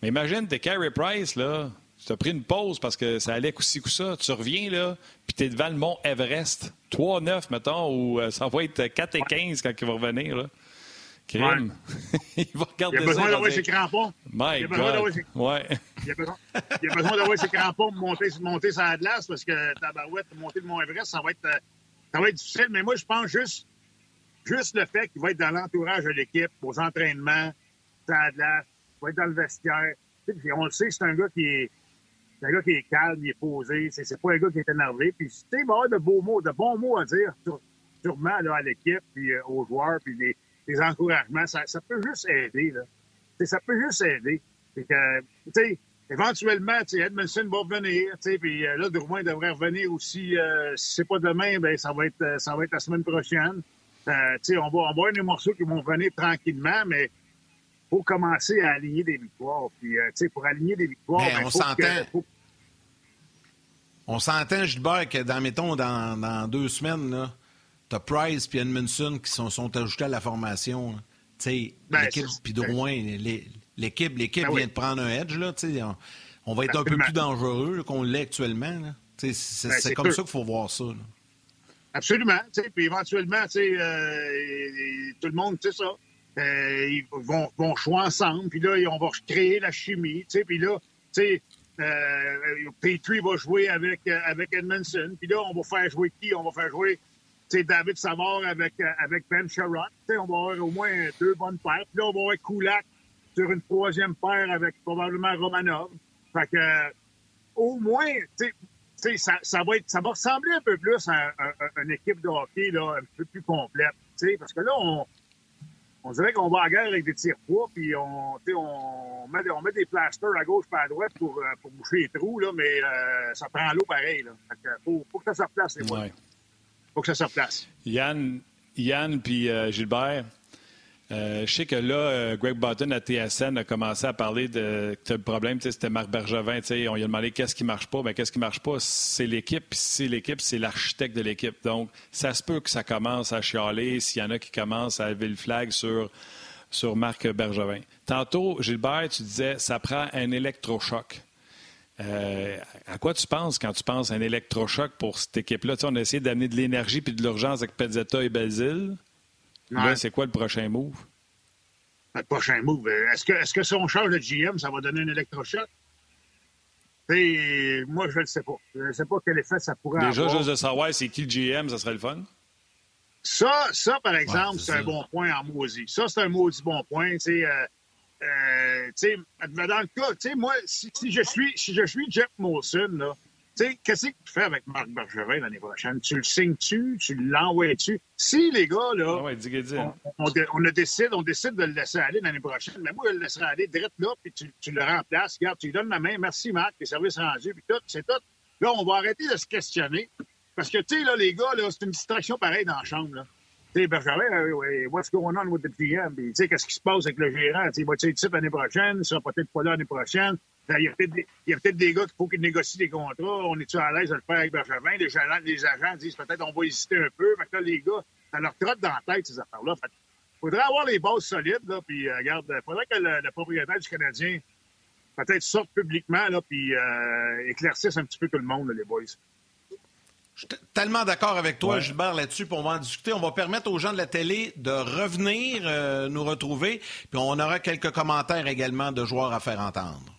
Mais imagine, t'es Carey Price, là. Tu as pris une pause parce que ça allait coup-ci, coup-ça. Tu reviens, là, puis tu es devant le mont Everest. 3-9, mettons, ou euh, ça va être 4 et 15 quand il va revenir, là. Crime. il va regarder Il a besoin d'avoir ses crampons. My il a besoin d'avoir ses... Ouais. il, a besoin... d'avoir ses crampons pour monter, monter sur la glace parce que tabarouette, monter le mont Everest, ça va être, euh, ça va être difficile. Mais moi, je pense juste, juste le fait qu'il va être dans l'entourage de l'équipe, aux entraînements, sur la glace, va être dans le vestiaire. on le sait, c'est un gars qui est. un gars qui est calme, il est posé. C'est, pas un gars qui est énervé. Puis, tu sais, il va avoir de beaux mots, de bons mots à dire, sûrement, là, à l'équipe, puis euh, aux joueurs, puis des, encouragements. Ça, ça, peut juste aider, là. ça peut juste aider. que, tu sais, éventuellement, tu sais, Edmondson va revenir, tu sais, puis euh, là, Drouin devrait revenir aussi. Euh, si c'est pas demain, ben ça va être, ça va être la semaine prochaine. tu sais, on va, on va avoir des morceaux qui vont venir tranquillement, mais faut commencer à aligner des victoires. Puis, euh, tu sais, pour aligner des victoires, ben, on s'entend. On s'entend, Gilbert, que dans, mettons, dans, dans deux semaines, t'as Price puis Edmondson qui sont, sont ajoutés à la formation. Tu sais, ben, l'équipe, puis Drouin, l'équipe, l'équipe ben vient de prendre un edge, là, tu sais, on, va être un peu plus dangereux qu'on l'est actuellement. C'est comme ça qu'il faut voir ça. Là. Absolument. Puis éventuellement, euh, tout le monde, sais ça. Euh, ils vont, vont jouer ensemble, puis là, on va recréer la chimie, tu sais, puis là, tu sais, euh, Petrie va jouer avec, euh, avec Edmondson, puis là, on va faire jouer qui? On va faire jouer, tu sais, David Savard avec, avec Ben Sherrod, tu sais, on va avoir au moins deux bonnes paires, puis là, on va avoir Kulak sur une troisième paire avec probablement Romanov. Fait que, au moins, tu sais, ça, ça, va être, ça va ressembler un peu plus à, une équipe de hockey là, un peu plus complète. Parce que là, on, on dirait qu'on va à la guerre avec des tirs-poids, puis on, on, met, on met des plasters à gauche et à droite pour, euh, pour boucher les trous, là, mais euh, ça prend l'eau pareil. Il faut, faut, que ça se replace, les Il faut que ça se replace. Yann, Yann puis euh, Gilbert, euh, je sais que là, euh, Greg Button à TSN a commencé à parler de le problème, c'était Marc Bergevin. On lui a demandé qu'est-ce qui marche pas. Mais ben, qu'est-ce qui marche pas? C'est l'équipe. Puis c'est l'équipe, c'est l'architecte de l'équipe. Donc, ça se peut que ça commence à chialer s'il y en a qui commencent à lever le flag sur, sur Marc Bergevin. Tantôt, Gilbert, tu disais ça prend un électrochoc. Euh, à quoi tu penses quand tu penses à un électrochoc pour cette équipe-là? on a essayé d'amener de l'énergie puis de l'urgence avec Pezzetta et Belzile. Là, c'est quoi le prochain move? notre prochain move. Est-ce que, est-ce que si on change de GM, ça va donner un électrochoc? Et moi, je ne sais pas. Je ne sais pas quel effet ça pourrait Déjà, avoir. Déjà, juste de savoir c'est qui le GM, ça serait le fun? Ça, ça par exemple, c'est un bon point en maudit. Ça, c'est un maudit bon point. Tu sais, euh, euh, dans le cas, tu sais, moi, si, si, je suis, si je suis Jeff Molson, là, sais, qu'est-ce que tu fais avec Marc Bergevin l'année prochaine? Tu le signes-tu? Tu l'envoies-tu? Si, les gars, là, ah ouais, on, on, on, a décide, on décide de le laisser aller l'année prochaine, mais moi, je le laisserai aller direct là, puis tu, tu, le remplaces. Regarde, tu lui donnes la main. Merci, Marc, les services rendus, puis tout, c'est tout. Là, on va arrêter de se questionner. Parce que, tu sais, là, les gars, là, c'est une distraction pareille dans la chambre, là. Tu sais, Bergevin, euh, what's going on with the GM? Puis, tu sais, qu'est-ce qui se passe avec le gérant? Tu sais, va-tu être ici l'année prochaine? Il sera peut-être pas là l'année prochaine. Il y a peut-être des, peut des, gars qu'il faut qu'ils négocient des contrats. On est-tu à l'aise de le faire avec Bergevin? Les, gens, les agents disent peut-être on va hésiter un peu. Fait que là, les gars, ça leur trotte dans la tête, ces affaires-là. Fait faudrait avoir les bases solides, là. Puis, euh, regarde, faudrait que le, le, propriétaire du Canadien peut-être sorte publiquement, là, puis euh, éclaircisse un petit peu tout le monde, là, les boys. Je suis tellement d'accord avec toi, ouais. Gilbert, là-dessus, pour on va en discuter. On va permettre aux gens de la télé de revenir euh, nous retrouver, puis on aura quelques commentaires également de joueurs à faire entendre.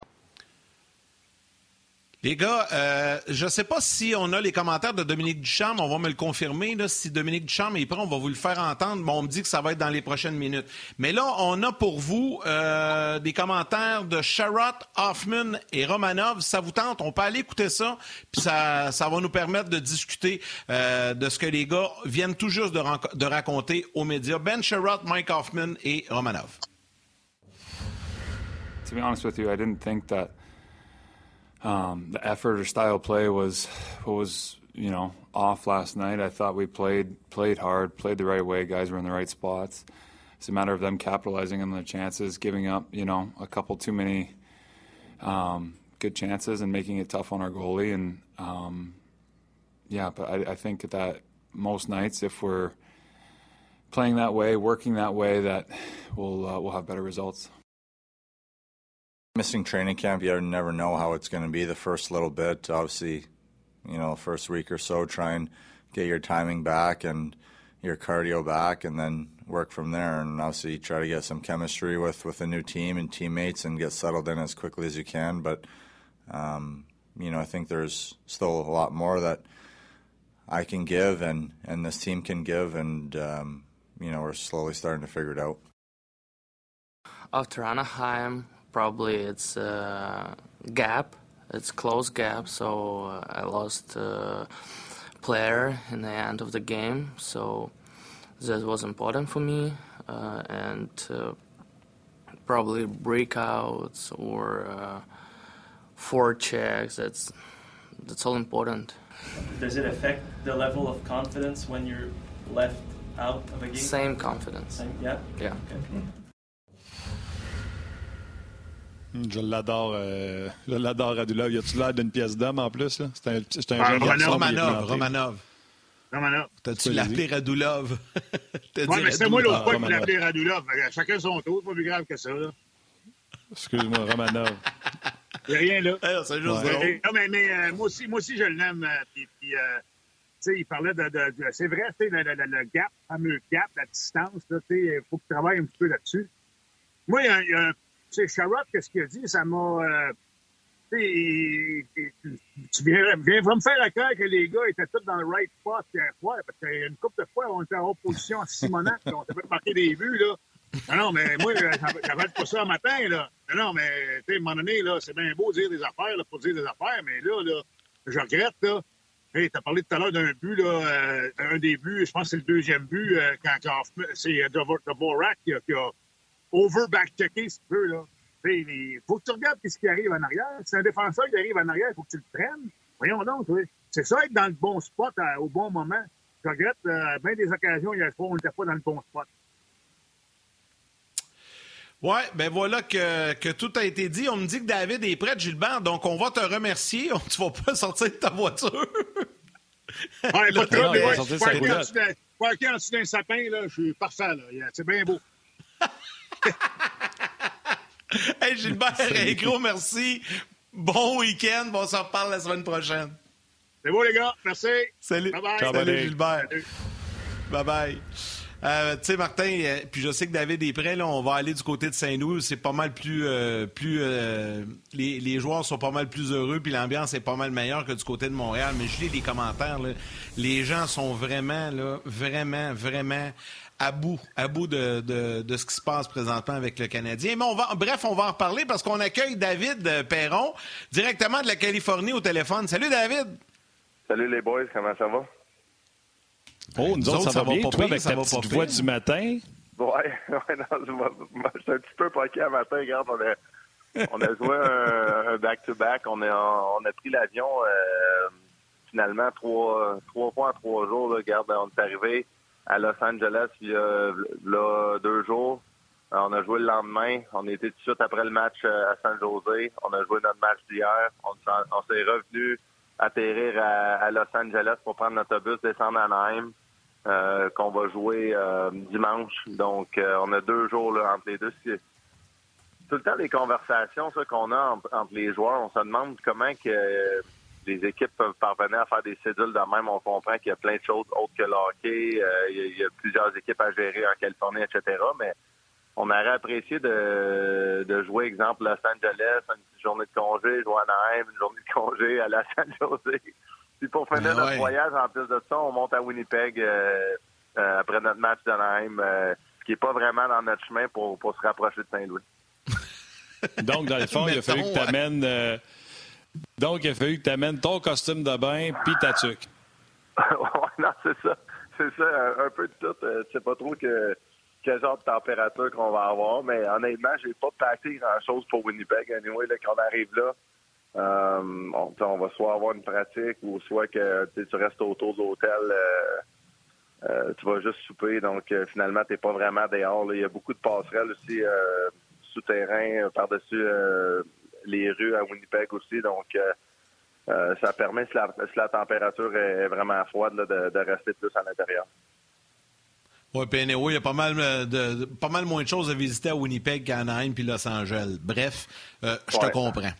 Les gars, euh, je ne sais pas si on a les commentaires de Dominique Ducharme. On va me le confirmer. Là, si Dominique Ducharme est prêt, on va vous le faire entendre. Bon, on me dit que ça va être dans les prochaines minutes. Mais là, on a pour vous euh, des commentaires de Sherrod, Hoffman et Romanov. Ça vous tente? On peut aller écouter ça. Puis ça, ça va nous permettre de discuter euh, de ce que les gars viennent tout juste de, de raconter aux médias. Ben Sherrod, Mike Hoffman et Romanov. To be honest with you, I didn't think that um, the effort or style play was what was you know off last night. I thought we played played hard, played the right way. Guys were in the right spots. It's a matter of them capitalizing on the chances, giving up you know a couple too many um, good chances, and making it tough on our goalie. And um, yeah, but I, I think that most nights, if we're playing that way, working that way, that we'll uh, we'll have better results. Missing training camp, you never know how it's going to be the first little bit. Obviously, you know, first week or so, try and get your timing back and your cardio back, and then work from there. And obviously, try to get some chemistry with with a new team and teammates, and get settled in as quickly as you can. But um, you know, I think there's still a lot more that I can give, and and this team can give, and um, you know, we're slowly starting to figure it out. After Anaheim, probably it's a gap. It's close gap, so uh, I lost a player in the end of the game. So that was important for me, uh, and uh, probably breakouts or uh, four checks. That's that's all important. Does it affect the level of confidence when you're left out of a game? Same confidence. Same, yeah. Yeah. Okay. Je l'adore. Euh, je l'adore, Radulov. Y a-tu l'air d'une pièce d'homme en plus? là? C'est un, c'est un Ah, jeune Romanov, Romanov. Romanov. Romanov. T'as-tu l'appelé Radulov? Dit mais c'était moi l'autre fois qui Romanov. l'appelais Radulov. Chacun son tour, c'est pas plus grave que ça. Là. Excuse-moi, Romanov. Il n'y a rien là. C'est juste Ouais. drôle. Non, mais, mais euh, moi, aussi, moi aussi, je l'aime. euh, Puis, puis, euh, sais, il parlait de. de- de- c'est vrai, tu sais, le, le- le- le gap, le fameux gap, la distance, il faut que tu travailles un petit peu là-dessus. Moi, il y a, un- il y a un- sais, Sherrod, qu'est-ce qu'il a dit? Ça m'a. euh, tu viens, viens me faire à cœur que les gars étaient tous dans le right spot hier soir, parce qu'il y a une couple de fois, on était en opposition à Simonac, on s'est fait marquer des buts, là. Non, mais moi, euh, j'avais j'avais pas ça un matin, là. Non, mais, à un moment donné, là, c'est bien beau de dire des affaires, là, pour dire des affaires, mais là, là, je regrette, là. Hey, t'as parlé tout à l'heure d'un but, là, euh, un des buts, je pense que c'est le deuxième but, euh, quand, c'est euh, Dvo- Dvorak qui a over-back-checké, si tu veux, là. Tu Il faut que tu regardes ce qui arrive en arrière. Si un défenseur qui arrive en arrière, il faut que tu le prennes. Voyons donc, oui. C'est ça, être dans le bon spot au bon moment. Je regrette, euh, bien des occasions, il y a fois, on n'était pas dans le bon spot. Oui, ben voilà que, que, tout a été dit. On me dit que David est prêt, Gilbert, donc on va te remercier. Tu ne vas pas sortir de ta voiture. Ouais, pas de trouble. Ouais, en dessous d'un sapin, là, je suis parfait. Là. C'est bien beau. hey, Gilbert, un gros merci. Bon week-end. On s'en reparle la semaine prochaine. C'est beau, les gars. Merci. Salut. Bye bye. Salut, Gilbert. Bye bye. Euh, tu sais, Martin, euh, puis je sais que David est prêt. Là, on va aller du côté de Saint-Louis. C'est pas mal plus. Euh, plus les, les, joueurs sont pas mal plus heureux, puis l'ambiance est pas mal meilleure que du côté de Montréal. Mais je lis les commentaires. Là, les gens sont vraiment, là, vraiment, vraiment à bout, à bout de, de, de, ce qui se passe présentement avec le Canadien. Mais on va, bref, on va en reparler parce qu'on accueille David Perron, directement de la Californie au téléphone. Salut, David. Salut, les boys. Comment ça va? Oh, nous, autres, ça, va bien, toi, avec ta petite voix du matin? Ouais, ouais non, je suis un petit peu poqué à matin. Regarde, on a, on a joué un back-to-back. On, a, on a pris l'avion euh, finalement trois, trois fois en trois jours. Là, regarde, on est arrivé à Los Angeles il y a deux jours. On a joué le lendemain. On était tout de suite après le match euh, à San Jose. On a joué notre match d'hier. On, s'est revenu atterrir à, Los Angeles pour prendre l'autobus, descendre à Anaheim. Euh, qu'on va jouer euh, dimanche. Donc, euh, on a deux jours entre les deux. Tout le temps, les conversations qu'on a entre, les joueurs, on se demande comment que les équipes peuvent parvenir à faire des cédules de même. On comprend qu'il y a plein de choses autres que le hockey. il, y a, plusieurs équipes à gérer en Californie, etc. Mais on aurait apprécié de, de jouer, exemple, Los Angeles, une journée de congé, jouer à Anaheim, une journée de congé à Los Angeles. Puis pour finir notre voyage, en plus de ça, on monte à Winnipeg euh, euh, après notre match d'Anaheim, euh, ce qui n'est pas vraiment dans notre chemin pour, pour se rapprocher de Saint-Louis. Donc, dans le fond, il a fallu que tu amènes... Donc, il a fallu que tu amènes ton costume de bain puis ta tuque. non, c'est ça. C'est ça, un, peu de tout. Je sais pas trop que, quel genre de température qu'on va avoir, mais honnêtement, j'ai pas passé grand-chose pour Winnipeg. Anyway, là, quand on arrive là, euh, on, va soit avoir une pratique ou soit que tu restes autour de l'hôtel. Euh, euh, tu vas juste souper, donc finalement, tu pas vraiment dehors. Il y a beaucoup de passerelles aussi souterrain par-dessus les rues à Winnipeg aussi. Donc, ça permet, si la, température est vraiment froide, de, rester plus à l'intérieur. Oui, puis il y a pas mal, de, pas mal moins de choses à visiter à Winnipeg qu'à Anaheim puis Los Angeles. Bref, je te comprends.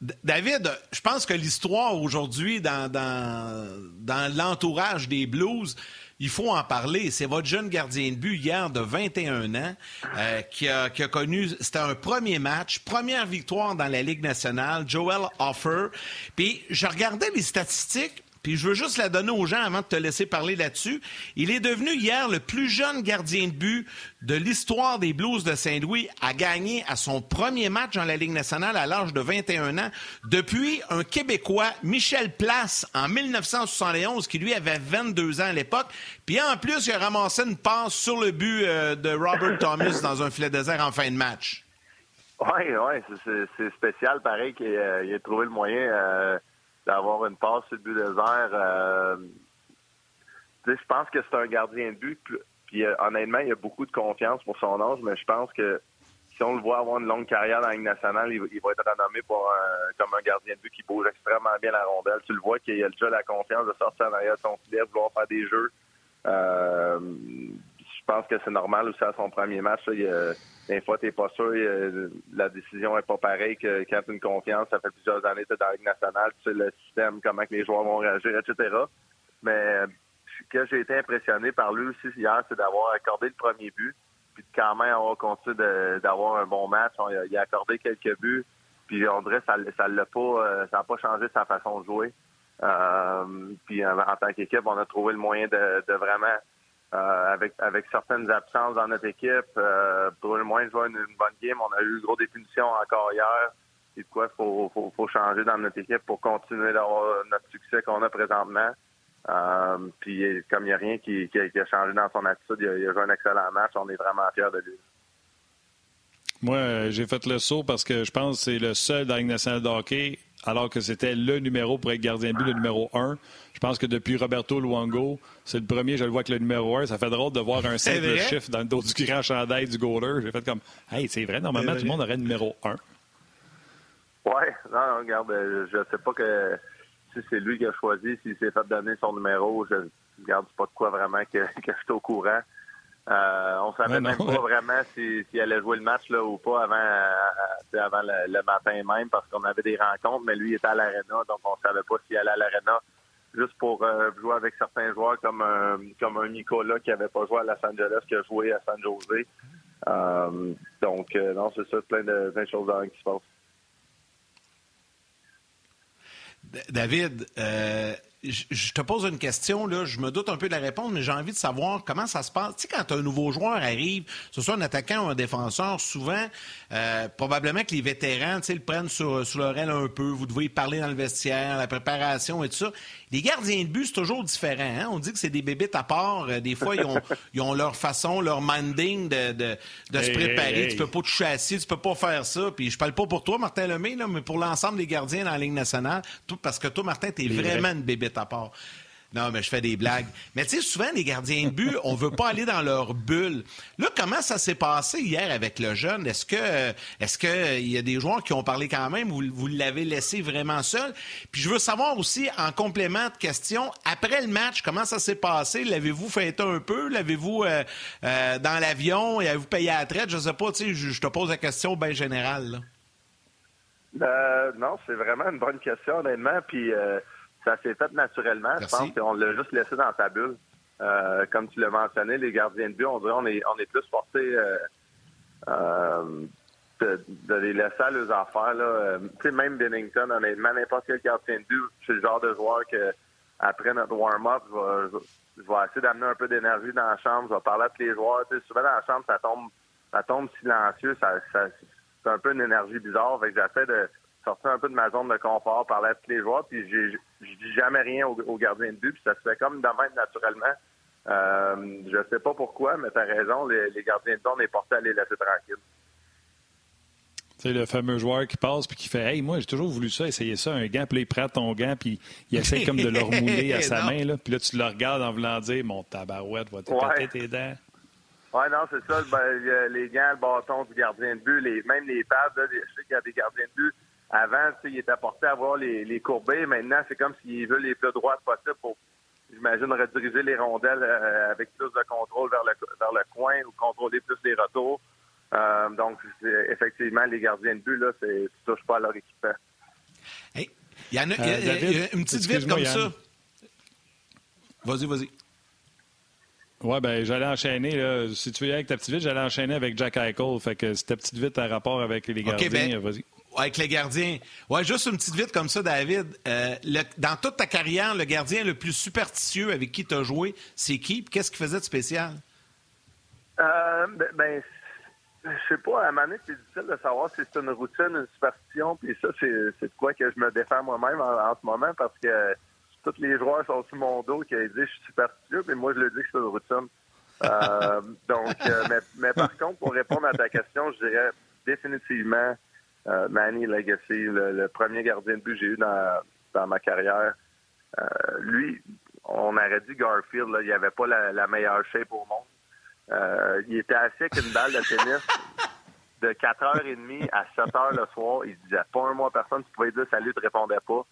David, je pense que l'histoire aujourd'hui dans, dans, l'entourage des Blues, il faut en parler. C'est votre jeune gardien de but hier de 21 ans euh, qui, a, connu, c'était un premier match, première victoire dans la Ligue nationale, Joel Offer. Puis je regardais les statistiques, puis je veux juste la donner aux gens avant de te laisser parler là-dessus. Il est devenu hier le plus jeune gardien de but de l'histoire des Blues de Saint-Louis à gagner à son premier match dans la Ligue nationale à l'âge de 21 ans depuis un Québécois, Michel Place, en 1971, qui lui avait 22 ans à l'époque. Puis en plus, il a ramassé une passe sur le but euh, de Robert Thomas dans un filet désert en fin de match. Oui, oui, c'est spécial, pareil, qu'il ait trouvé le moyen... Euh, d'avoir une passe sur le but désert. Euh, je pense que c'est un gardien de but. Puis, euh, honnêtement, il a beaucoup de confiance pour son âge, mais je pense que si on le voit avoir une longue carrière dans la Ligue nationale, il, va être renommé pour comme un gardien de but qui bouge extrêmement bien la rondelle. Tu le vois qu'il a déjà la confiance de sortir en arrière de son filet, de vouloir faire des jeux. Euh, pense que c'est normal aussi à son premier match. il, des fois, t'es pas sûr, la décision est pas pareille que quand as une confiance, ça fait plusieurs années que tu dans la Ligue nationale, tu sais le système, comment que les joueurs vont réagir, etc. Mais ce que j'ai été impressionné par lui aussi hier, c'est d'avoir accordé le premier but, puis de quand même avoir continué d'avoir un bon match. il a accordé quelques buts, puis on dirait que ça l'a pas, euh, n'a pas changé sa façon de jouer. Euh, puis en, tant qu'équipe, on a trouvé le moyen de vraiment euh, avec avec certaines absences dans notre équipe. Euh, pour le moins jouer une, bonne game. On a eu gros définition encore hier. Et quoi, faut, faut, faut changer dans notre équipe pour continuer d'avoir notre succès qu'on a présentement. Euh, puis comme il n'y a rien qui, a changé dans son attitude, il a, il a joué un excellent match. On est vraiment fiers de lui. Moi, j'ai fait le saut parce que je pense que c'est le seul dans la nationale de hockey alors que c'était le numéro pour être gardien de but, le numéro un. Je pense que depuis Roberto Luongo, c'est le premier, je le vois avec le numéro un. Ça fait drôle de voir un simple chiffre dans le dos du grand chandail du goaler. J'ai fait comme, hey, c'est vrai, normalement, tout le monde aurait le numéro un. Oui, non, non, regarde, euh, je sais pas que si c'est lui qui a choisi, s'il s'est fait donner son numéro, je garde pas de quoi vraiment que, que je suis au courant. Euh, on savait même pas vraiment s'il si, allait jouer le match là, ou pas avant, euh, avant le, matin même parce qu'on avait des rencontres, mais lui il était à l'arena, donc on savait pas s'il allait à l'arena juste pour euh, jouer avec certains joueurs comme un, comme un Nicolas qui avait pas joué à Los Angeles, qui a joué à San Jose. donc non, c'est ça, plein de, plein de choses qui se passent. David, euh, je te pose une question, je me doute un peu de la réponse, mais j'ai envie de savoir comment ça se passe. Tu sais, quand un nouveau joueur arrive, que ce soit un attaquant ou un défenseur, souvent, euh, probablement que les vétérans, tu le prennent sur, sur leur aile un peu. Vous devez parler dans le vestiaire, la préparation et tout ça. Les gardiens de but, c'est toujours différent. Hein? On dit que c'est des bébites à part. Euh, des fois, ils ont, ils ont leur façon, leur minding de, de, de se préparer. Tu peux pas te chasser, tu peux pas faire ça. Puis je parle pas pour toi, Martin Lemay, là, mais pour l'ensemble des gardiens dans la Ligue nationale. Tout, parce que toi, Martin, tu es vraiment une bébite à part. Non, mais je fais des blagues. Mais tu sais, souvent, les gardiens de but, on veut pas aller dans leur bulle. Là, comment ça s'est passé hier avec le jeune? Est-ce que, est-ce y a des joueurs qui ont parlé quand même ou vous l'avez laissé vraiment seul? Puis je veux savoir aussi, en complément de question, après le match, comment ça s'est passé? L'avez-vous fêté un peu? L'avez-vous euh, euh, dans l'avion? Avez-vous payé la traite? Je sais pas, tu sais, je, te pose la question bien générale. Euh, non, c'est vraiment une bonne question, honnêtement. Puis ça s'est fait naturellement. Je pense qu'on l'a juste laissé dans sa bulle. Euh, comme tu l'as mentionné, les gardiens de but, on dirait on est, on est plus forcé euh, euh, de, les laisser à leurs affaires. Là. tu sais, même Bennington, honnêtement, n'importe quel gardien de but, c'est le genre de joueur que après notre warm-up, je vais, essayer d'amener un peu d'énergie dans la chambre, je vais parler à tous les joueurs. Tu sais, souvent dans la chambre, ça tombe, ça tombe silencieux, ça, c'est un peu une énergie bizarre. Fait que j'essaie de sortir un peu de ma zone de confort, parler à tous les joueurs, puis je dis jamais rien aux, gardiens de but, puis ça se fait comme de même naturellement. Euh, je sais pas pourquoi, mais tu as raison, les, gardiens de but, on est portés à les laisser tranquilles. Tu sais, le fameux joueur qui passe puis qui fait Hey, moi, j'ai toujours voulu ça, essayer ça, un gant, puis là, il prend ton gant, puis il essaie comme de le remouler à sa main, là, puis là, tu le regardes en voulant dire Mon tabarouette va te péter tes dents? Oui, non, c'est ça. Ben, les gants, le bâton du gardien de but, les, même les pads, là, je sais qu'il y a des gardiens de but avant, il était porté à voir les, les courbés. Maintenant, c'est comme s'il veut les plus droites possibles pour, j'imagine, rediriger les rondelles euh, avec plus de contrôle vers le, vers le coin ou contrôler plus les retours. Euh, donc, effectivement, les gardiens de but, là, c'est, touche pas à leur équipement. il y en a, une petite vite comme ça. Vas-y, vas-y. Oui, ben j'allais enchaîner. Là. Si tu veux y aller avec ta petite vite, j'allais enchaîner avec Jack Eichel. Fait que si ta petite vite a rapport avec les gardiens, ben, vas-y. Avec les gardiens. Ouais, juste une petite vite comme ça, David. Euh, dans toute ta carrière, le gardien le plus superstitieux avec qui tu as joué, c'est qui? Qu'est-ce qu'il faisait de spécial? Euh, ben, ben je sais pas, à un moment donné, c'est difficile de savoir si c'est une routine, une superstition, puis ça, c'est de quoi que je me défends moi-même en, ce moment, parce que tous les joueurs sont sous mon dos qui disent je suis superstitieux, mais moi, je le dis que c'est une routine. Euh, donc, mais, mais, par contre, pour répondre à ta question, je dirais définitivement euh, Manny Legacy, le, premier gardien de but que j'ai eu dans, dans ma carrière. Euh, lui, on aurait dit Garfield, là, il avait pas la, meilleure shape au monde. Euh, il était assis avec une balle de tennis de 4h30 à 7h le soir. Il disait pas un mot à personne. Tu pouvais dire salut, tu répondais pas.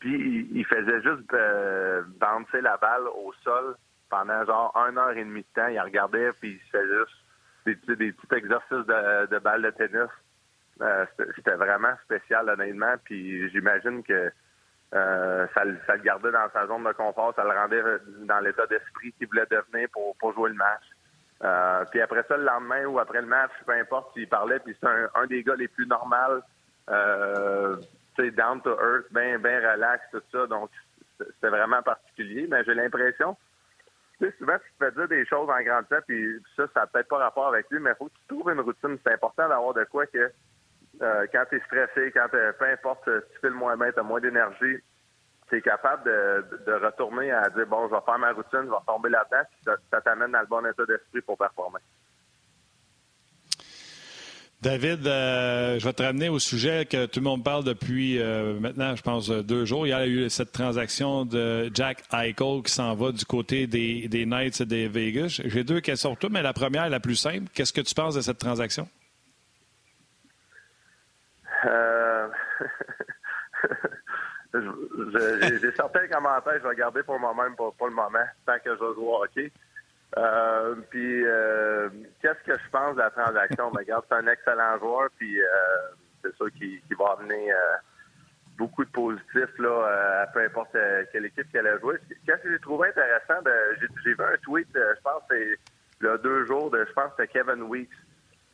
Puis il, faisait juste euh, bouncer la balle au sol pendant genre 1 heure et demie de temps. Il regardait puis il faisait juste des, des petits exercices de, de balle de tennis. Euh, c'était vraiment spécial, honnêtement. Puis j'imagine que euh, ça, ça, le gardait dans sa zone de confort, ça le rendait dans l'état d'esprit qu'il voulait devenir pour, jouer le match. Euh, puis après ça, le lendemain ou après le match, peu importe s'il parlait, puis c'est un, des gars les plus normaux, euh, down to earth, bien ben relax, tout ça. Donc, c'était vraiment particulier. Mais j'ai l'impression, tu sais, souvent, tu te fais dire des choses en grandissant, puis ça, ça n'a peut-être pas rapport avec lui, mais il faut que tu trouves une routine. C'est important d'avoir de quoi que euh, quand tu es stressé, quand peu importe, si tu fais le moins bien, tu as moins d'énergie, tu es capable de, retourner à dire bon, je vais faire ma routine, je vais tomber là-dedans, ça, t'amène dans le bon état d'esprit pour performer. David, euh, je vais te ramener au sujet que tout le monde parle depuis euh, maintenant, je pense, deux jours. Il y a eu cette transaction de Jack Eichel qui s'en va du côté des, Knights et des Vegas. J'ai deux questions pour toi, mais la première, la plus simple, qu'est-ce que tu penses de cette transaction? Euh... J'ai certains commentaires, je vais garder pour moi-même, pour, le moment, tant que je vais jouer hockey. Euh, puis, euh, qu'est-ce que je pense de la transaction? Ben, regarde, c'est un excellent joueur, puis c'est sûr qu'il va amener beaucoup de positifs là, à peu importe quelle équipe qu'elle a joué. Qu'est-ce que j'ai trouvé intéressant? J'ai vu un tweet, je pense, il y a deux jours, de, je pense que Kevin Weeks,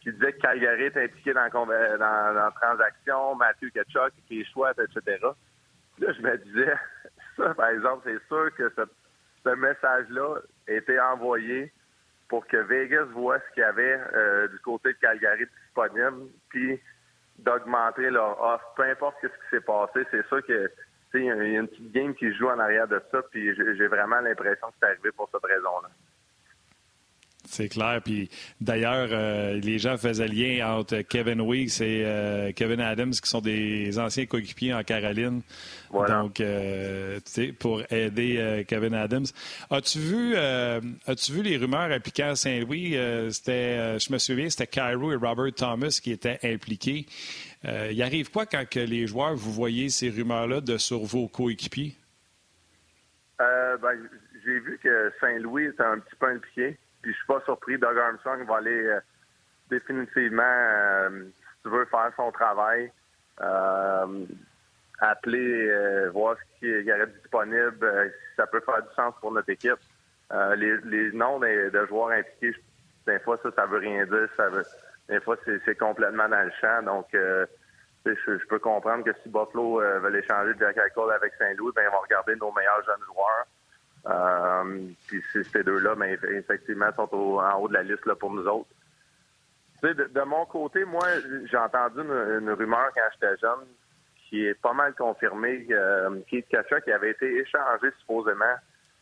qui disait que Calgary était impliqué dans, dans, dans la transaction, Matthew Ketchuk, les choix, etc. Là, je me disais, ça, par exemple, c'est sûr que ce, message-là a été envoyé pour que Vegas voit ce qu'il y avait euh, du côté de Calgary disponible, puis d'augmenter leur offre. Peu importe ce qui s'est passé, c'est sûr que il y a une petite game qui joue en arrière de ça, puis j'ai vraiment l'impression que c'est arrivé pour cette raison-là. C'est clair. Puis d'ailleurs, euh, les gens faisaient lien entre Kevin Weeks et euh, Kevin Adams, qui sont des anciens coéquipiers en Caroline. Donc, euh, pour aider Kevin Adams. As-tu vu, as-tu vu les rumeurs impliquant à Saint-Louis? c'était, je me souviens, c'était Cairo et Robert Thomas qui étaient impliqués. il arrive quoi quand que les joueurs, vous voyez ces rumeurs-là de sur vos coéquipiers? Ben, j'ai vu que Saint-Louis était un petit peu impliqué. Puis je suis pas surpris. Doug Armstrong va aller euh, définitivement, euh, si tu veux, faire son travail. Euh, appeler, voir ce qui est disponible, si ça peut faire du sens pour notre équipe. Les, noms de, joueurs impliqués, des fois, ça, ça veut rien dire. Ça veut, des fois, c'est complètement dans le champ. Donc, je, peux comprendre que si Buffalo veut échanger Jack Eichel avec Saint-Louis, ben, ils vont regarder nos meilleurs jeunes joueurs. Euh, puis ces deux-là, mais effectivement, sont en haut de la liste là, pour nous autres. De, mon côté, moi, j'ai entendu une, rumeur quand j'étais jeune qui est pas mal confirmée. Euh, Keith Kachuk avait été échangé supposément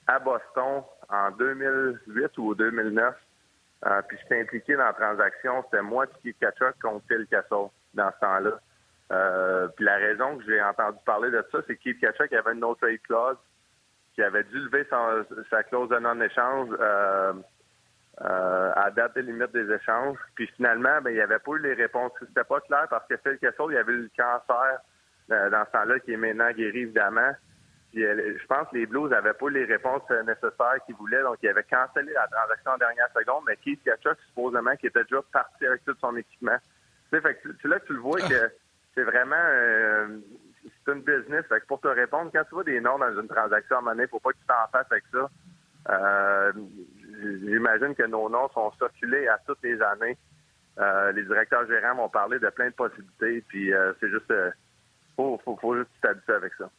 à Boston en 2008 ou 2009. Euh, puis j'étais impliqué dans la transaction. C'était moi, Keith Kachuk, contre Phil Castle dans ce temps-là. Euh, puis la raison que j'ai entendu parler de ça, c'est que Keith Kachuk avait une no trade clause qui avait dû lever sa clause de non-échange euh, euh, à date de limite des échanges. Puis finalement, ben, il n'y avait pas eu les réponses. C'était pas clair parce que Phil Kessel, il y avait eu le cancer euh, dans ce temps-là qui est maintenant guéri, évidemment. Puis, je pense que les Blues n'avaient pas eu les réponses nécessaires qu'ils voulaient, donc ils avaient cancellé la transaction en dernière seconde, mais Keith Kachuk, supposément, qui était déjà parti avec tout son équipement. Tu sais, fait que, là, tu le vois que c'est vraiment c'est une business. Fait que pour te répondre, quand tu vois des noms dans une transaction à un moment donné, faut pas que tu t'en fasses avec ça. Euh, J'imagine que nos noms sont circulés à toutes les années. Euh, les directeurs gérants vont parler de plein de possibilités, puis euh, c'est juste, euh, faut, faut, faut juste t'habituer avec ça.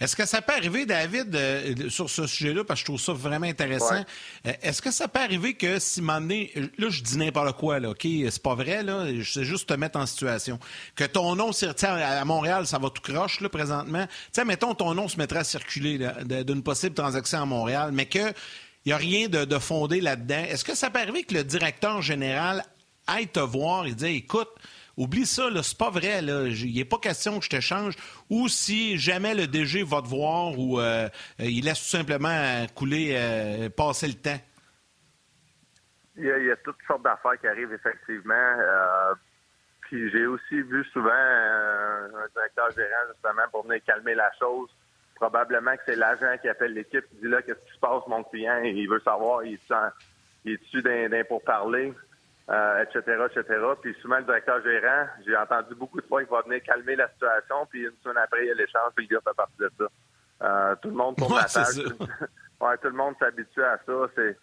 Est-ce que ça peut arriver, David, euh, sur ce sujet-là, parce que je trouve ça vraiment intéressant, euh, est-ce que ça peut arriver que si donné, là, je dis n'importe quoi, là, OK, c'est pas vrai, là, je sais juste te mettre en situation, que ton nom, à Montréal, ça va tout croche, là, présentement. Tu sais, mettons, ton nom se mettrait à circuler d'une possible transaction à Montréal, mais qu'il n'y a rien de, fondé là-dedans. Est-ce que ça peut arriver que le directeur général aille te voir et dire, écoute, Oublie ça, c'est pas vrai. Il n'est pas question que je te change. Ou si jamais le DG va te voir ou euh, il laisse tout simplement couler, euh, passer le temps. Il y, a, toutes sortes d'affaires qui arrivent, effectivement. Euh, puis j'ai aussi vu souvent un directeur gérant, justement, pour venir calmer la chose. Probablement que c'est l'agent qui appelle l'équipe qui dit là, qu'est-ce qui se passe, mon client, il veut savoir, il est dessus d'un pour etc., euh, etc. Puis souvent, le directeur gérant, j'ai entendu beaucoup de fois qu'il va venir calmer la situation, puis une semaine après, il y a l'échange, puis le gars fait partie de ça. Euh, tout le monde tourne ouais, la ouais, tout le monde s'habitue à ça. C'est,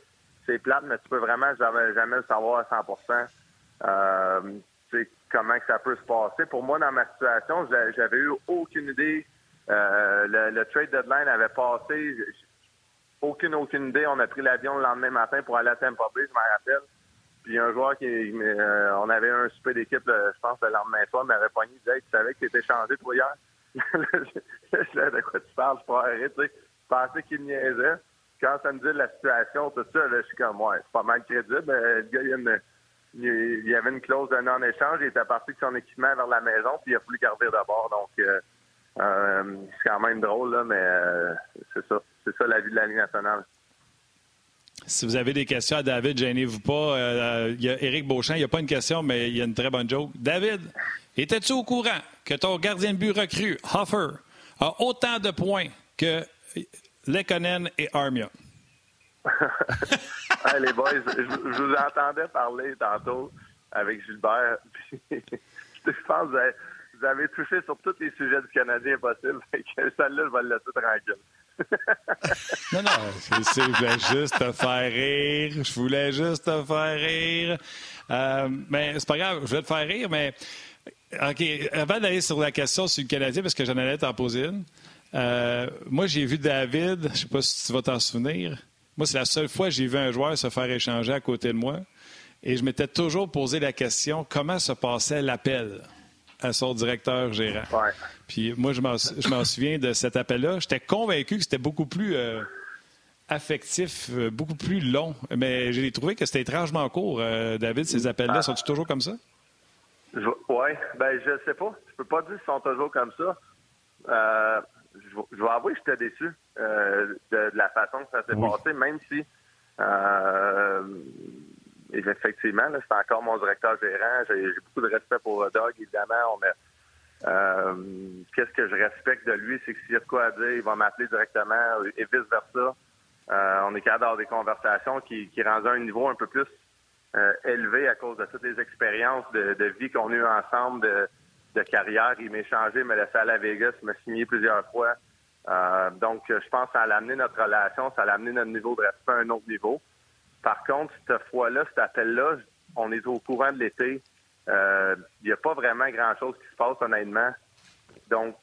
c'est plate, mais tu peux vraiment jamais, jamais le savoir à 100% euh, comment que ça peut se passer. Pour moi, dans ma situation, j'avais eu aucune idée. Euh, le, trade deadline avait passé. Aucune, aucune idée. On a pris l'avion le lendemain matin pour aller à Tampa Bay, je m'en rappelle. Puis un joueur qui, euh, on avait un super d'équipe, je pense, le lendemain soir, m'avait pogné, il disait, tu savais que tu étais changé, toi, hier? je de quoi tu parles, je pas tu sais. Je pensais qu'il niaisait. Quand ça me dit la situation, tout ça, là, je suis comme, ouais, c'est pas mal crédible. le gars, il a une, il y avait une clause de non-échange. Il était parti de son équipement vers la maison, puis il a voulu garder d'abord. Donc, euh, euh, c'est quand même drôle, là, mais euh, c'est ça. C'est ça la vie de la Ligue nationale. Si vous avez des questions à David, gênez-vous pas. Il y a Éric Beauchamp, il n'y a pas une question, mais il y a une très bonne joke. David, étais-tu au courant que ton gardien de but recru, Hoffer, a autant de points que Lekonen et Armia? les boys, je, vous entendais parler tantôt avec Gilbert. je pense que vous avez, touché sur tous les sujets du Canadien possible. Celle-là, je vais le laisser tranquille. non, non, je voulais juste te faire rire. Je voulais juste te faire rire. Euh, mais c'est pas grave, je vais te faire rire, mais OK, avant d'aller sur la question sur le Canadien, parce que j'en allais t'en poser une, euh, moi, j'ai vu David, je sais pas si tu vas t'en souvenir, moi, c'est la seule fois que j'ai vu un joueur se faire échanger à côté de moi. Et je m'étais toujours posé la question comment se passait l'appel? À son directeur gérant. Puis moi, je m'en souviens de cet appel-là. J'étais convaincu que c'était beaucoup plus euh, affectif, euh, beaucoup plus long. Mais j'ai trouvé que c'était étrangement court. Euh, David, ces appels-là, sont-ils toujours comme ça? Oui, ben je sais pas. Je peux pas dire qu'ils sont toujours comme ça je, vais avouer que j'étais déçu de, la façon que ça s'est passé, même si euh, effectivement, c'est encore mon directeur gérant. J'ai beaucoup de respect pour Doug, évidemment. Euh, qu'est-ce que je respecte de lui, c'est que s'il y a de quoi à dire, il va m'appeler directement et vice-versa. on est capable d'avoir des conversations qui, qui rendent un niveau un peu plus élevé à cause de toutes les expériences de, vie qu'on a eues ensemble, de, de carrière. Il m'a échangé, il m'a laissé à Vegas, il m'a signé plusieurs fois. Euh, donc, je pense que ça a amené notre relation, ça a amené notre niveau de respect à un autre niveau. Par contre, cette fois-là, cet appel-là, on est au courant de l'été. Euh, il n'y a pas vraiment grand-chose qui se passe, honnêtement. Donc,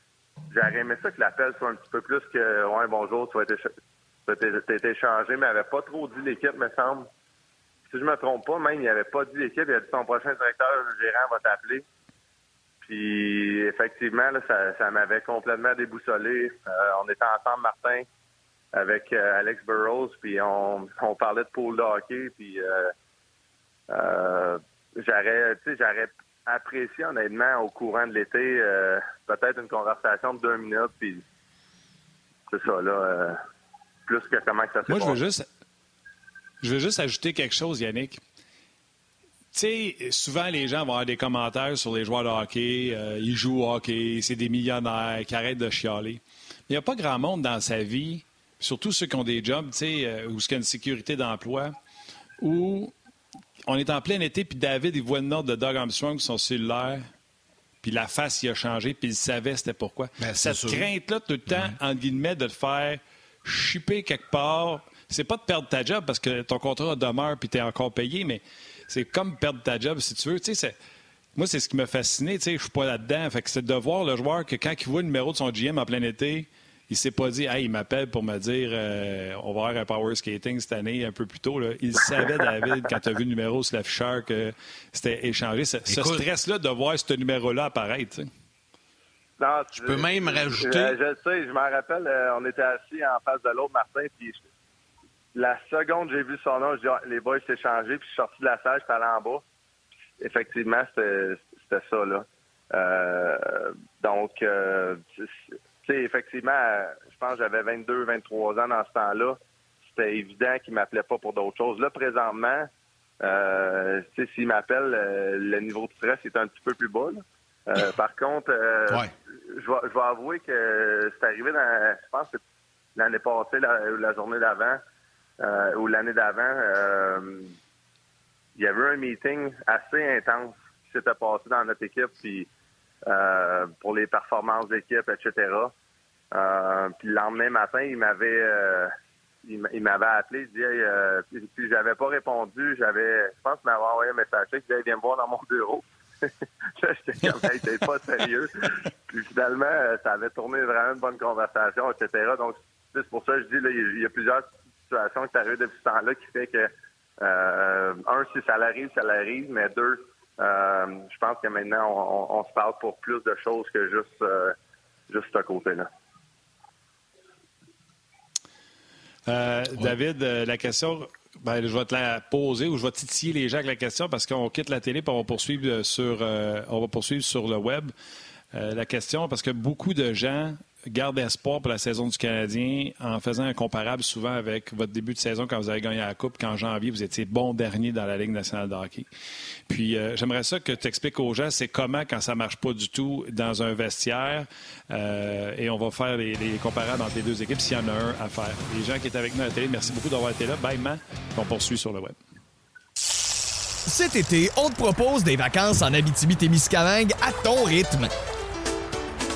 j'aurais aimé ça que l'appel soit un petit peu plus que Ouais, bonjour, tu vas être, échangé, mais il n'avait pas trop dit l'équipe, me semble. Si je me trompe pas, même, il n'avait pas dit l'équipe, il a dit son prochain directeur gérant va t'appeler. Puis effectivement, ça, m'avait complètement déboussolé. Euh, on était ensemble, Martin, avec euh, Alex Burrows, puis on, parlait de pool de hockey, puis euh, j'aurais, j'aurais apprécié honnêtement au courant de l'été peut-être une conversation de deux minutes, puis c'est ça là, plus que comment que ça s'est Moi, je veux juste, je veux juste ajouter quelque chose, Yannick. Tu sais, souvent, les gens vont avoir des commentaires sur les joueurs de hockey. Euh, ils jouent au hockey, c'est des millionnaires qui arrêtent de chialer. Mais il n'y a pas grand monde dans sa vie, surtout ceux qui ont des jobs, tu sais, euh, ou qui ont une sécurité d'emploi, où on est en plein été, puis David, il voit le nom de Doug Armstrong sur son cellulaire, puis la face, il a changé, puis il savait c'était pourquoi. Ben, Cette crainte-là, tout le temps, en guillemets, de te faire chipper quelque part, c'est pas de perdre ta job parce que ton contrat demeure puis tu es encore payé, mais c'est comme perdre ta job, si tu veux. moi, c'est ce qui m'a fasciné. Je suis pas là-dedans. Fait que c'est de voir le joueur que quand il voit le numéro de son GM en plein été, il s'est pas dit, hey, il m'appelle pour me dire, euh, on va avoir un power skating cette année, un peu plus tôt. Il savait, David, quand tu as vu le numéro sur l'afficheur, que c'était échangé. Ce, stress-là de voir ce numéro-là apparaître. Non, tu peux même rajouter. Je, je sais, je m'en rappelle, euh, on était assis en face de l'autre, Martin, puis la seconde j'ai vu son nom, je dis, ah, les boys s'est changé, puis je suis sorti de la salle, je suis allé en bas. Effectivement, c'était ça, là. Euh, donc, euh, sais, effectivement, je pense que j'avais 22, 23 ans dans ce temps-là. C'était évident qu'il m'appelait pas pour d'autres choses. Là, présentement, euh, s'il m'appelle, euh, le niveau de stress est un petit peu plus bas. Euh, par contre, je, vais, je vais avouer que c'est arrivé dans, je pense que l'année passée, la journée d'avant, euh, ou l'année d'avant, euh, il y avait un meeting assez intense qui s'était passé dans notre équipe, puis euh, pour les performances d'équipe, etc. puis le lendemain matin, il m'avait il m'avait appelé, il dit puis, j'avais pas répondu, j'avais je pense qu'il m'avait envoyé un message, il disait viens me voir dans mon bureau. J'étais comme hey, pas sérieux. puis finalement, ça avait tourné vraiment une bonne conversation, etc. Donc c'est pour ça que je dis il y a plusieurs situation qui arrive depuis ce temps-là qui fait que, euh, un, si ça l'arrive, ça l'arrive, mais deux, euh, je pense que maintenant, on, se parle pour plus de choses que juste, euh, juste ce côté-là. David, la question Ben, je vais te la poser ou je vais titiller les gens avec la question parce qu'on quitte la télé et on va poursuivre sur, on va poursuivre sur le web. la question, parce que beaucoup de gens garde espoir pour la saison du Canadien en faisant un comparable souvent avec votre début de saison quand vous avez gagné la Coupe, qu'en janvier, vous étiez bon dernier dans la Ligue nationale de hockey. Puis euh, j'aimerais ça que tu expliques aux gens c'est comment quand ça marche pas du tout dans un vestiaire euh, et on va faire les, comparables entre les deux équipes s'il y en a un à faire. Les gens qui étaient avec nous à la télé, merci beaucoup d'avoir été là. Bye. On poursuit sur le web. Cet été, on te propose des vacances en Abitibi-Témiscamingue à ton rythme.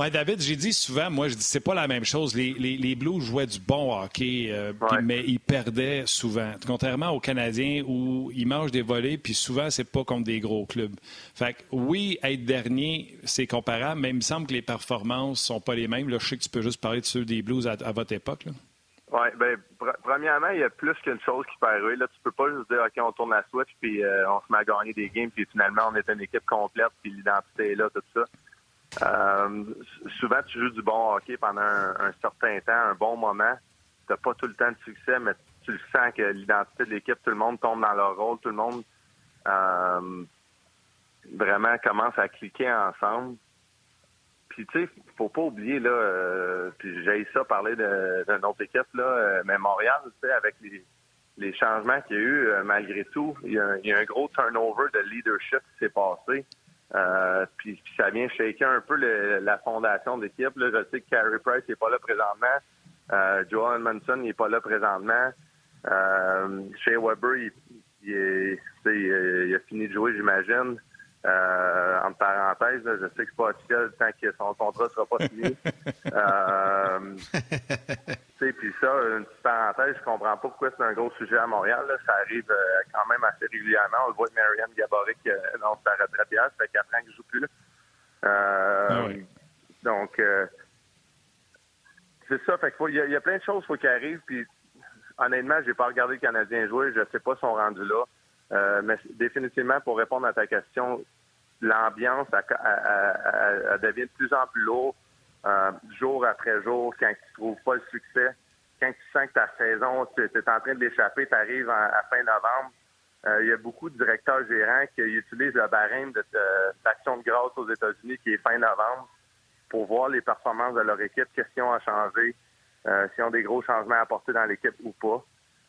Oui, David, j'ai dit souvent, moi, je dis c'est pas la même chose. Les, les, Blues jouaient du bon hockey, euh, mais ils perdaient souvent. Contrairement aux Canadiens où ils mangent des volets, puis souvent, c'est pas comme des gros clubs. Fait que, oui, être dernier, c'est comparable, mais il me semble que les performances sont pas les mêmes. Là, je sais que tu peux juste parler de ceux des Blues à, votre époque. Oui, bien, premièrement, il y a plus qu'une chose qui peut arriver. Là, tu peux pas juste dire, OK, on tourne la switch, puis euh, on se met à gagner des games, puis finalement, on est une équipe complète, puis l'identité est là, tout ça. Euh, souvent, tu joues du bon hockey pendant un, certain temps, un bon moment. Tu pas tout le temps de succès, mais tu le sens que l'identité de l'équipe, tout le monde tombe dans leur rôle, tout le monde euh, vraiment commence à cliquer ensemble. Puis tu sais, faut pas oublier là, euh, puis j'ai ça parler d'une autre équipe là, mais Montréal, tu sais, avec les, changements qu'il y a eu, malgré tout, il y, a, il y, a, un gros turnover de leadership qui s'est passé. Euh, puis, ça vient shaker un peu la fondation d'équipe. Je sais que Carey Price n'est pas là présentement. Euh, Joel Manson n'est pas là présentement. Euh, Shea Weber, il, il, a fini de jouer, j'imagine. Euh, entre parenthèses, je sais que c'est pas officiel tant que son contrat sera pas fini. euh, puis ça, une petite parenthèse, je comprends pas pourquoi c'est un gros sujet à Montréal. Ça arrive euh, quand même assez régulièrement. On le voit de Marianne Gaborik euh, dans sa retraite hier, ça fait quatre ans qu'il joue plus. Euh, ah donc, euh, c'est ça. Fait il y, a plein de choses faut qu'il arrive. Puis, honnêtement, j'ai pas regardé le Canadien jouer. Je sais pas son rendu là. Euh, mais définitivement, pour répondre à ta question, l'ambiance devient de plus en plus lourde euh, jour après jour quand tu trouves pas le succès. Quand tu sens que ta saison, tu es en train de l'échapper, tu arrives à fin novembre. Euh, il y a beaucoup de directeurs gérants qui utilisent le barème d'action de, grâce aux États-Unis qui est fin novembre pour voir les performances de leur équipe, qu'est-ce qu'ils ont à changer, s'ils ont des gros changements à apporter dans l'équipe ou pas.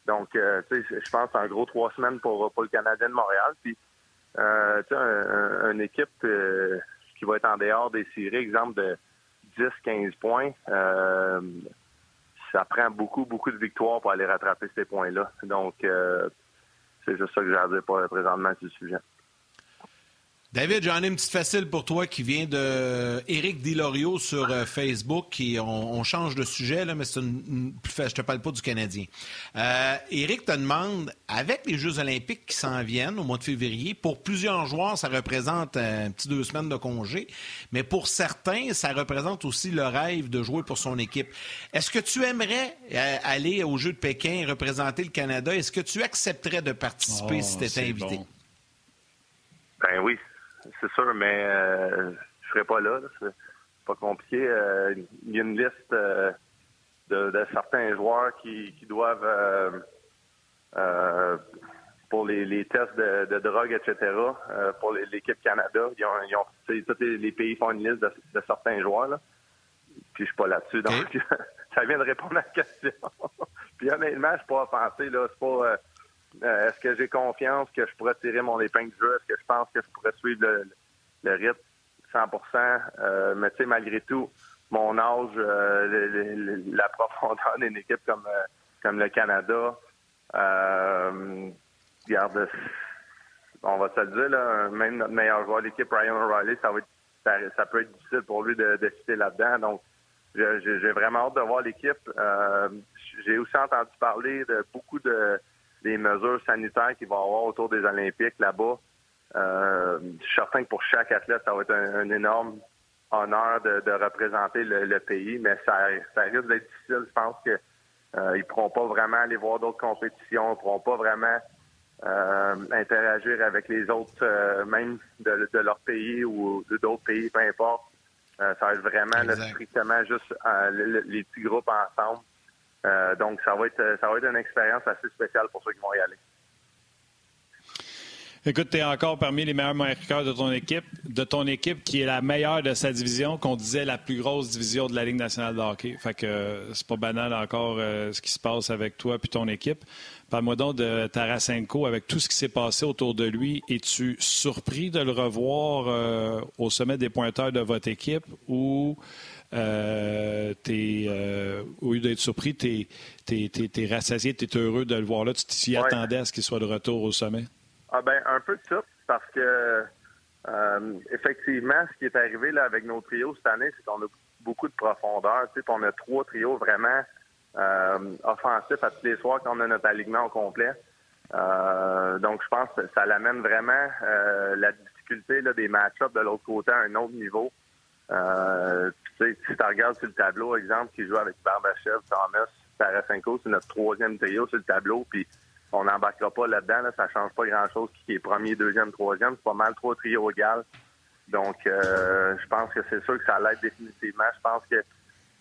Donc, euh, tu sais, je pense un gros trois semaines pour, le Canadien de Montréal. Puis, euh, tu sais, une équipe euh, qui va être en dehors des séries, exemple de 10-15 points, ça prend beaucoup, beaucoup de victoires pour aller rattraper ces points-là. Donc, c'est juste ça que j'ai à dire présentement sur le sujet. David, j'en ai une petite facile pour toi qui vient de Éric Dilorio sur euh, Facebook. Qui, on, change de sujet, là, mais c'est une, plus Je te parle pas du Canadien. Euh, Éric te demande, avec les Jeux olympiques qui s'en viennent au mois de février, pour plusieurs joueurs, ça représente un petit deux semaines de congé, mais pour certains, ça représente aussi le rêve de jouer pour son équipe. Est-ce que tu aimerais euh, aller aux Jeux de Pékin et représenter le Canada? Est-ce que tu accepterais de participer oh, si tu étais invité? Ben oui, c'est sûr, mais euh, je serai pas là. C'est pas compliqué. Euh, il y a une liste euh, de, certains joueurs qui, doivent pour les, tests de, drogue, etc. pour l'équipe Canada. Ils ont, tous les, pays font une liste de, certains joueurs. Là. Puis je suis pas là-dessus. Donc ça vient de répondre à la question. Puis honnêtement, je suis pas offensé. Là. C'est pas euh, est-ce que j'ai confiance que je pourrais tirer mon épingle du jeu? Est-ce que je pense que je pourrais suivre le, rythme 100 euh, Mais tu sais, malgré tout, mon âge, euh, la profondeur d'une équipe comme, comme le Canada, garde, on va se le dire, là, même notre meilleur joueur d'équipe, Ryan O'Reilly, ça, ça, peut être difficile pour lui de, de là-dedans. Donc, j'ai vraiment hâte de voir l'équipe. j'ai aussi entendu parler de beaucoup de des mesures sanitaires qu'il va y avoir autour des Olympiques là-bas. je suis certain que pour chaque athlète, ça va être un, énorme honneur de, représenter le, pays, mais ça, ça risque d'être difficile. Je pense que euh, ils pourront pas vraiment aller voir d'autres compétitions, ils pourront pas vraiment euh, interagir avec les autres, euh, même de, leur pays ou d'autres pays, peu importe. ça va être vraiment strictement juste les petits groupes ensemble. Donc ça va être ça va être une expérience assez spéciale pour ceux qui vont y aller. Écoute, tu es encore parmi les meilleurs marqueurs de ton équipe, de ton équipe qui est la meilleure de sa division, qu'on disait la plus grosse division de la Ligue nationale de hockey. Fait que euh, c'est pas banal encore euh, ce qui se passe avec toi puis ton équipe. Parle-moi donc de Tarasenko avec tout ce qui s'est passé autour de lui. Es-tu surpris de le revoir euh, au sommet des pointeurs de votre équipe ou t'es, au lieu d'être surpris, tu es, rassasié, tu es heureux de le voir là. Tu t'y attendais à ce qu'il soit de retour au sommet? Ah ben un peu de tout, parce que euh, effectivement, ce qui est arrivé là avec nos trios cette année, c'est qu'on a beaucoup de profondeur. Tu sais, on a trois trios vraiment euh, offensifs à tous les soirs quand on a notre alignement au complet. Euh, donc, je pense que ça l'amène vraiment la difficulté là, des match-ups de l'autre côté à un autre niveau. Si tu regardes sur le tableau, exemple, qui joue avec Barbachev, Thomas, Tarasenko, c'est notre troisième trio sur le tableau, puis on n'embarquera pas là-dedans. Là, ça change pas grand-chose qui est premier, deuxième, troisième. C'est pas mal trois trios égal. Donc, euh, je pense que c'est sûr que ça l'aide définitivement. Je pense que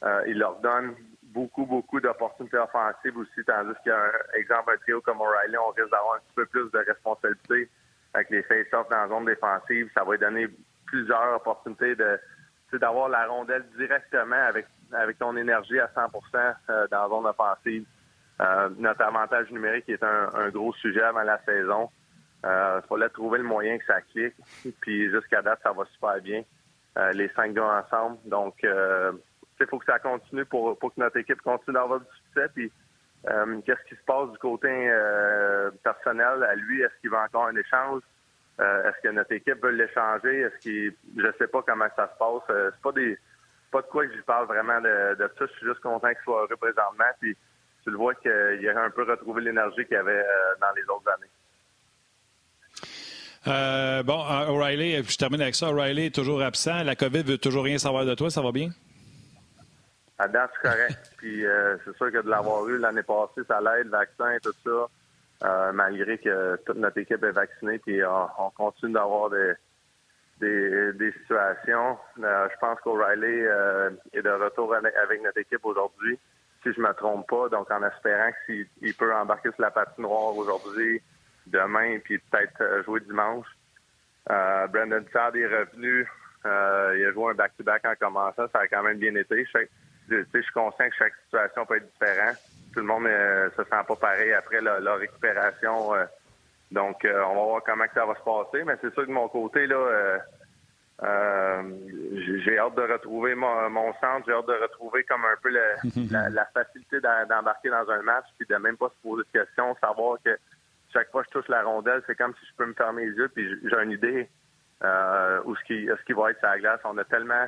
euh, il leur donne beaucoup, beaucoup d'opportunités offensives aussi, tandis qu'un exemple, un trio comme O'Reilly, on risque d'avoir un petit peu plus de responsabilité avec les face-offs dans la zone défensive. Ça va donner plusieurs opportunités de d'avoir la rondelle directement avec avec ton énergie à 100% euh, dans la zone offensive. Euh, notre avantage numérique est un, gros sujet avant la saison. Euh, il fallait trouver le moyen que ça clique. Puis jusqu'à date, ça va super bien. Les cinq gars ensemble. Donc, il faut que ça continue pour, que notre équipe continue d'avoir du succès. Puis, qu'est-ce qui se passe du côté personnel à lui? Est-ce qu'il va encore un échange? Est-ce que notre équipe veut l'échanger? Est-ce qu'il, je sais pas comment ça se passe. c'est pas des, pas de quoi que je parle vraiment de, de ça. Je suis juste content qu'il soit heureux présentement. Puis, tu le vois qu'il a un peu retrouvé l'énergie qu'il avait euh, dans les autres années. Euh, bon, euh, O'Reilly, je termine avec ça. O'Reilly est toujours absent. La COVID veut toujours rien savoir de toi. Ça va bien? À date, c'est correct. Puis c'est sûr que de l'avoir eu l'année passée, ça l'aide, le vaccin tout ça. Malgré que toute notre équipe est vaccinée, puis on, continue d'avoir des, des, situations. je pense qu'O'Reilly est de retour avec notre équipe aujourd'hui si je me trompe pas. Donc, en espérant qu'il peut embarquer sur la patinoire aujourd'hui, demain, puis peut-être euh, jouer dimanche. Euh, Brandon Todd est revenu. Euh, il a joué un back-to-back en commençant. Ça a quand même bien été. Je suis conscient que chaque situation peut être différente. Tout le monde ne se sent pas pareil après leur, récupération. donc, on va voir comment ça va se passer. Mais c'est sûr que de mon côté, là, euh, j'ai hâte de retrouver mon, centre, j'ai hâte de retrouver comme un peu la, facilité d'embarquer dans un match, puis de même pas se poser de questions, savoir que chaque fois que je touche la rondelle, c'est comme si je peux me fermer les yeux, puis j'ai une idée euh, où ce qui, ce qui va être sa glace. On a tellement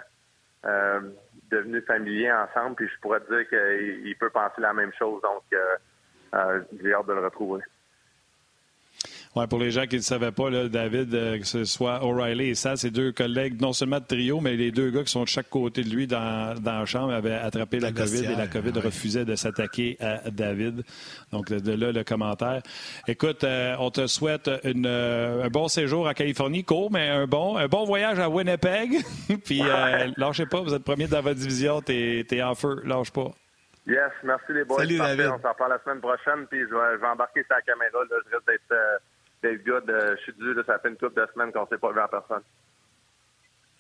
euh, devenu familier ensemble, puis je pourrais te dire qu'il peut penser la même chose, donc euh, j'ai hâte de le retrouver. Ouais, pour les gens qui ne savaient pas, là, David, euh, que ce soit O'Reilly et ça, c'est deux collègues, non seulement de trio, mais les deux gars qui sont de chaque côté de lui dans, dans la chambre avaient attrapé la, COVID et la COVID refusait de s'attaquer à David. Donc, de là, le commentaire. Écoute, euh, on te souhaite une, euh, un bon séjour en Californie, court, mais un bon, un bon voyage à Winnipeg. Puis, lâchez pas, vous êtes premier dans votre division, t'es es en feu, lâche pas. Yes, merci les boys. Salut, David. On s'en parle la semaine prochaine, puis je vais, je vais embarquer sa caméra. Là, je risque d'être Dave Good, euh, je suis dû, ça fait une couple de semaines qu'on ne s'est pas vu en personne.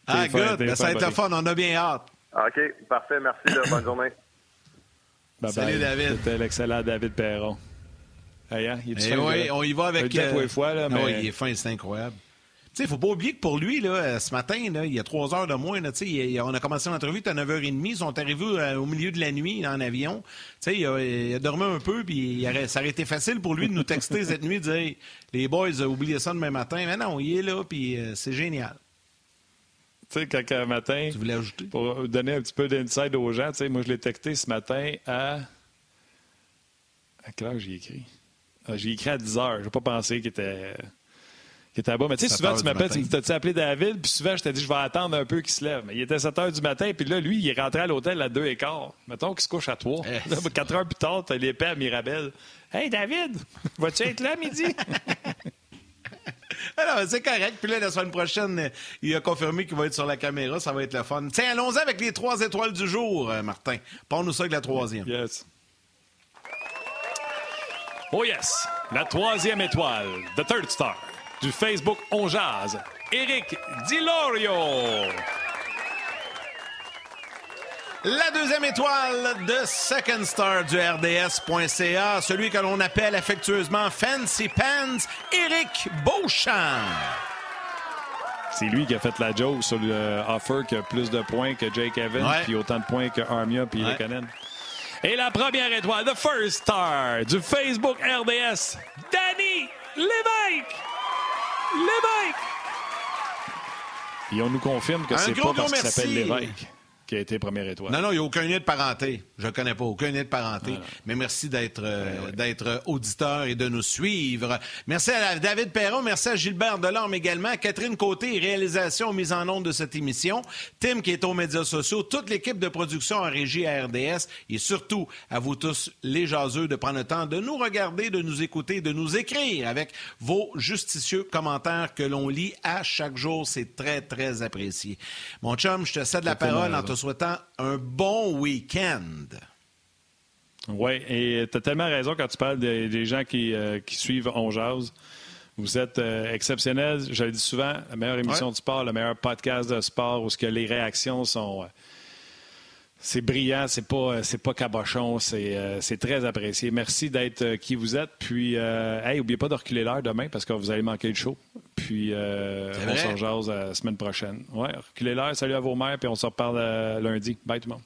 Ah, good. Ben, ça va être le fun. On a bien hâte. OK, parfait. Merci. bonne journée. Salut, David. C'était l'excellent David Perron. Hey, hein, il est eh on y va avec. Euh... fois, là, ah mais... il est fin, c'est incroyable. Tu sais, faut pas oublier que pour lui, là, ce matin, là, il y a trois heures de moins, là, on a commencé l'entrevue à 9h30, ils sont arrivés euh, au milieu de la nuit en avion. Tu il, a, dormi un peu, puis ça aurait été facile pour lui de nous texter cette nuit, de dire les boys, oubliez ça demain matin. Mais non, il est là, puis euh, c'est génial. Tu sais, quand un matin, tu voulais ajouter? pour donner un petit peu d'inside aux gens, tu sais, moi, je l'ai texté ce matin à. À quelle heure j'ai écrit? Ah, j'ai écrit à 10 heures. Je n'ai pas pensé qu'il était qui était là-bas. Mais tu sais, 7 souvent, tu m'appelles, tu t'as-tu appelé David, puis souvent, je t'ai dit, je vais attendre un peu qu'il se lève. Mais il était 7 heures du matin, puis là, lui, il est rentré à l'hôtel à 2 et quart. Mettons qu'il se couche à 3. Eh. 4 heures plus tard, t'as l'épée à Mirabel. Hey, David, vas-tu être là midi? Alors, c'est correct. Puis là, la semaine prochaine, il a confirmé qu'il va être sur la caméra. Ça va être le fun. Tiens, allons-y avec les trois étoiles du jour, euh, Martin. Parle-nous ça avec la troisième. Yes. Oh yes! La troisième étoile, The Third Star, du Facebook On Jazz, Eric Dilorio. La deuxième étoile de Second Star du RDS.ca, celui que l'on appelle affectueusement Fancy Pants, Eric Beauchamp. C'est lui qui a fait la joke sur le offer qui a plus de points que Jake Evans, Ouais. puis autant de points que Armia puis Ouais. Lekanen. Et la première étoile, The First Star, du Facebook RDS, Danny Lévesque. Lévesque. Et on nous confirme que c'est pas parce qu'il s'appelle. Lévesque qui a été première étoile. Non, non, il n'y a aucun lien de parenté. Je ne connais pas, aucun lien de parenté. Mais merci d'être euh, d'être euh, auditeur et de nous suivre. Merci à David Perron, merci à Gilbert Delorme également, à Catherine Côté, réalisation mise en onde de cette émission, Tim qui est aux médias sociaux, toute l'équipe de production en régie à RDS et surtout à vous tous les jaseux de prendre le temps de nous regarder, de nous écouter, de nous écrire avec vos justicieux commentaires que l'on lit à chaque jour. C'est très, très apprécié. Mon chum, je te cède la parole en te souhaitant un bon week-end. Oui, et tu as tellement raison quand tu parles des, des gens qui, euh, qui suivent On Jase. Vous êtes euh, exceptionnels. Je le dis souvent, la meilleure émission Ouais. de sport, le meilleur podcast de sport où ce que les réactions sont. euh, c'est brillant, c'est pas, euh, c'est pas cabochon, c'est, euh, c'est très apprécié. Merci d'être euh, qui vous êtes. Puis, euh, hey, oubliez pas de reculer l'heure demain parce que vous allez manquer le show. Puis, euh, on s'en jase la semaine prochaine. Ouais, reculez l'heure. Salut à vos mères, puis on se reparle lundi. Bye tout le monde.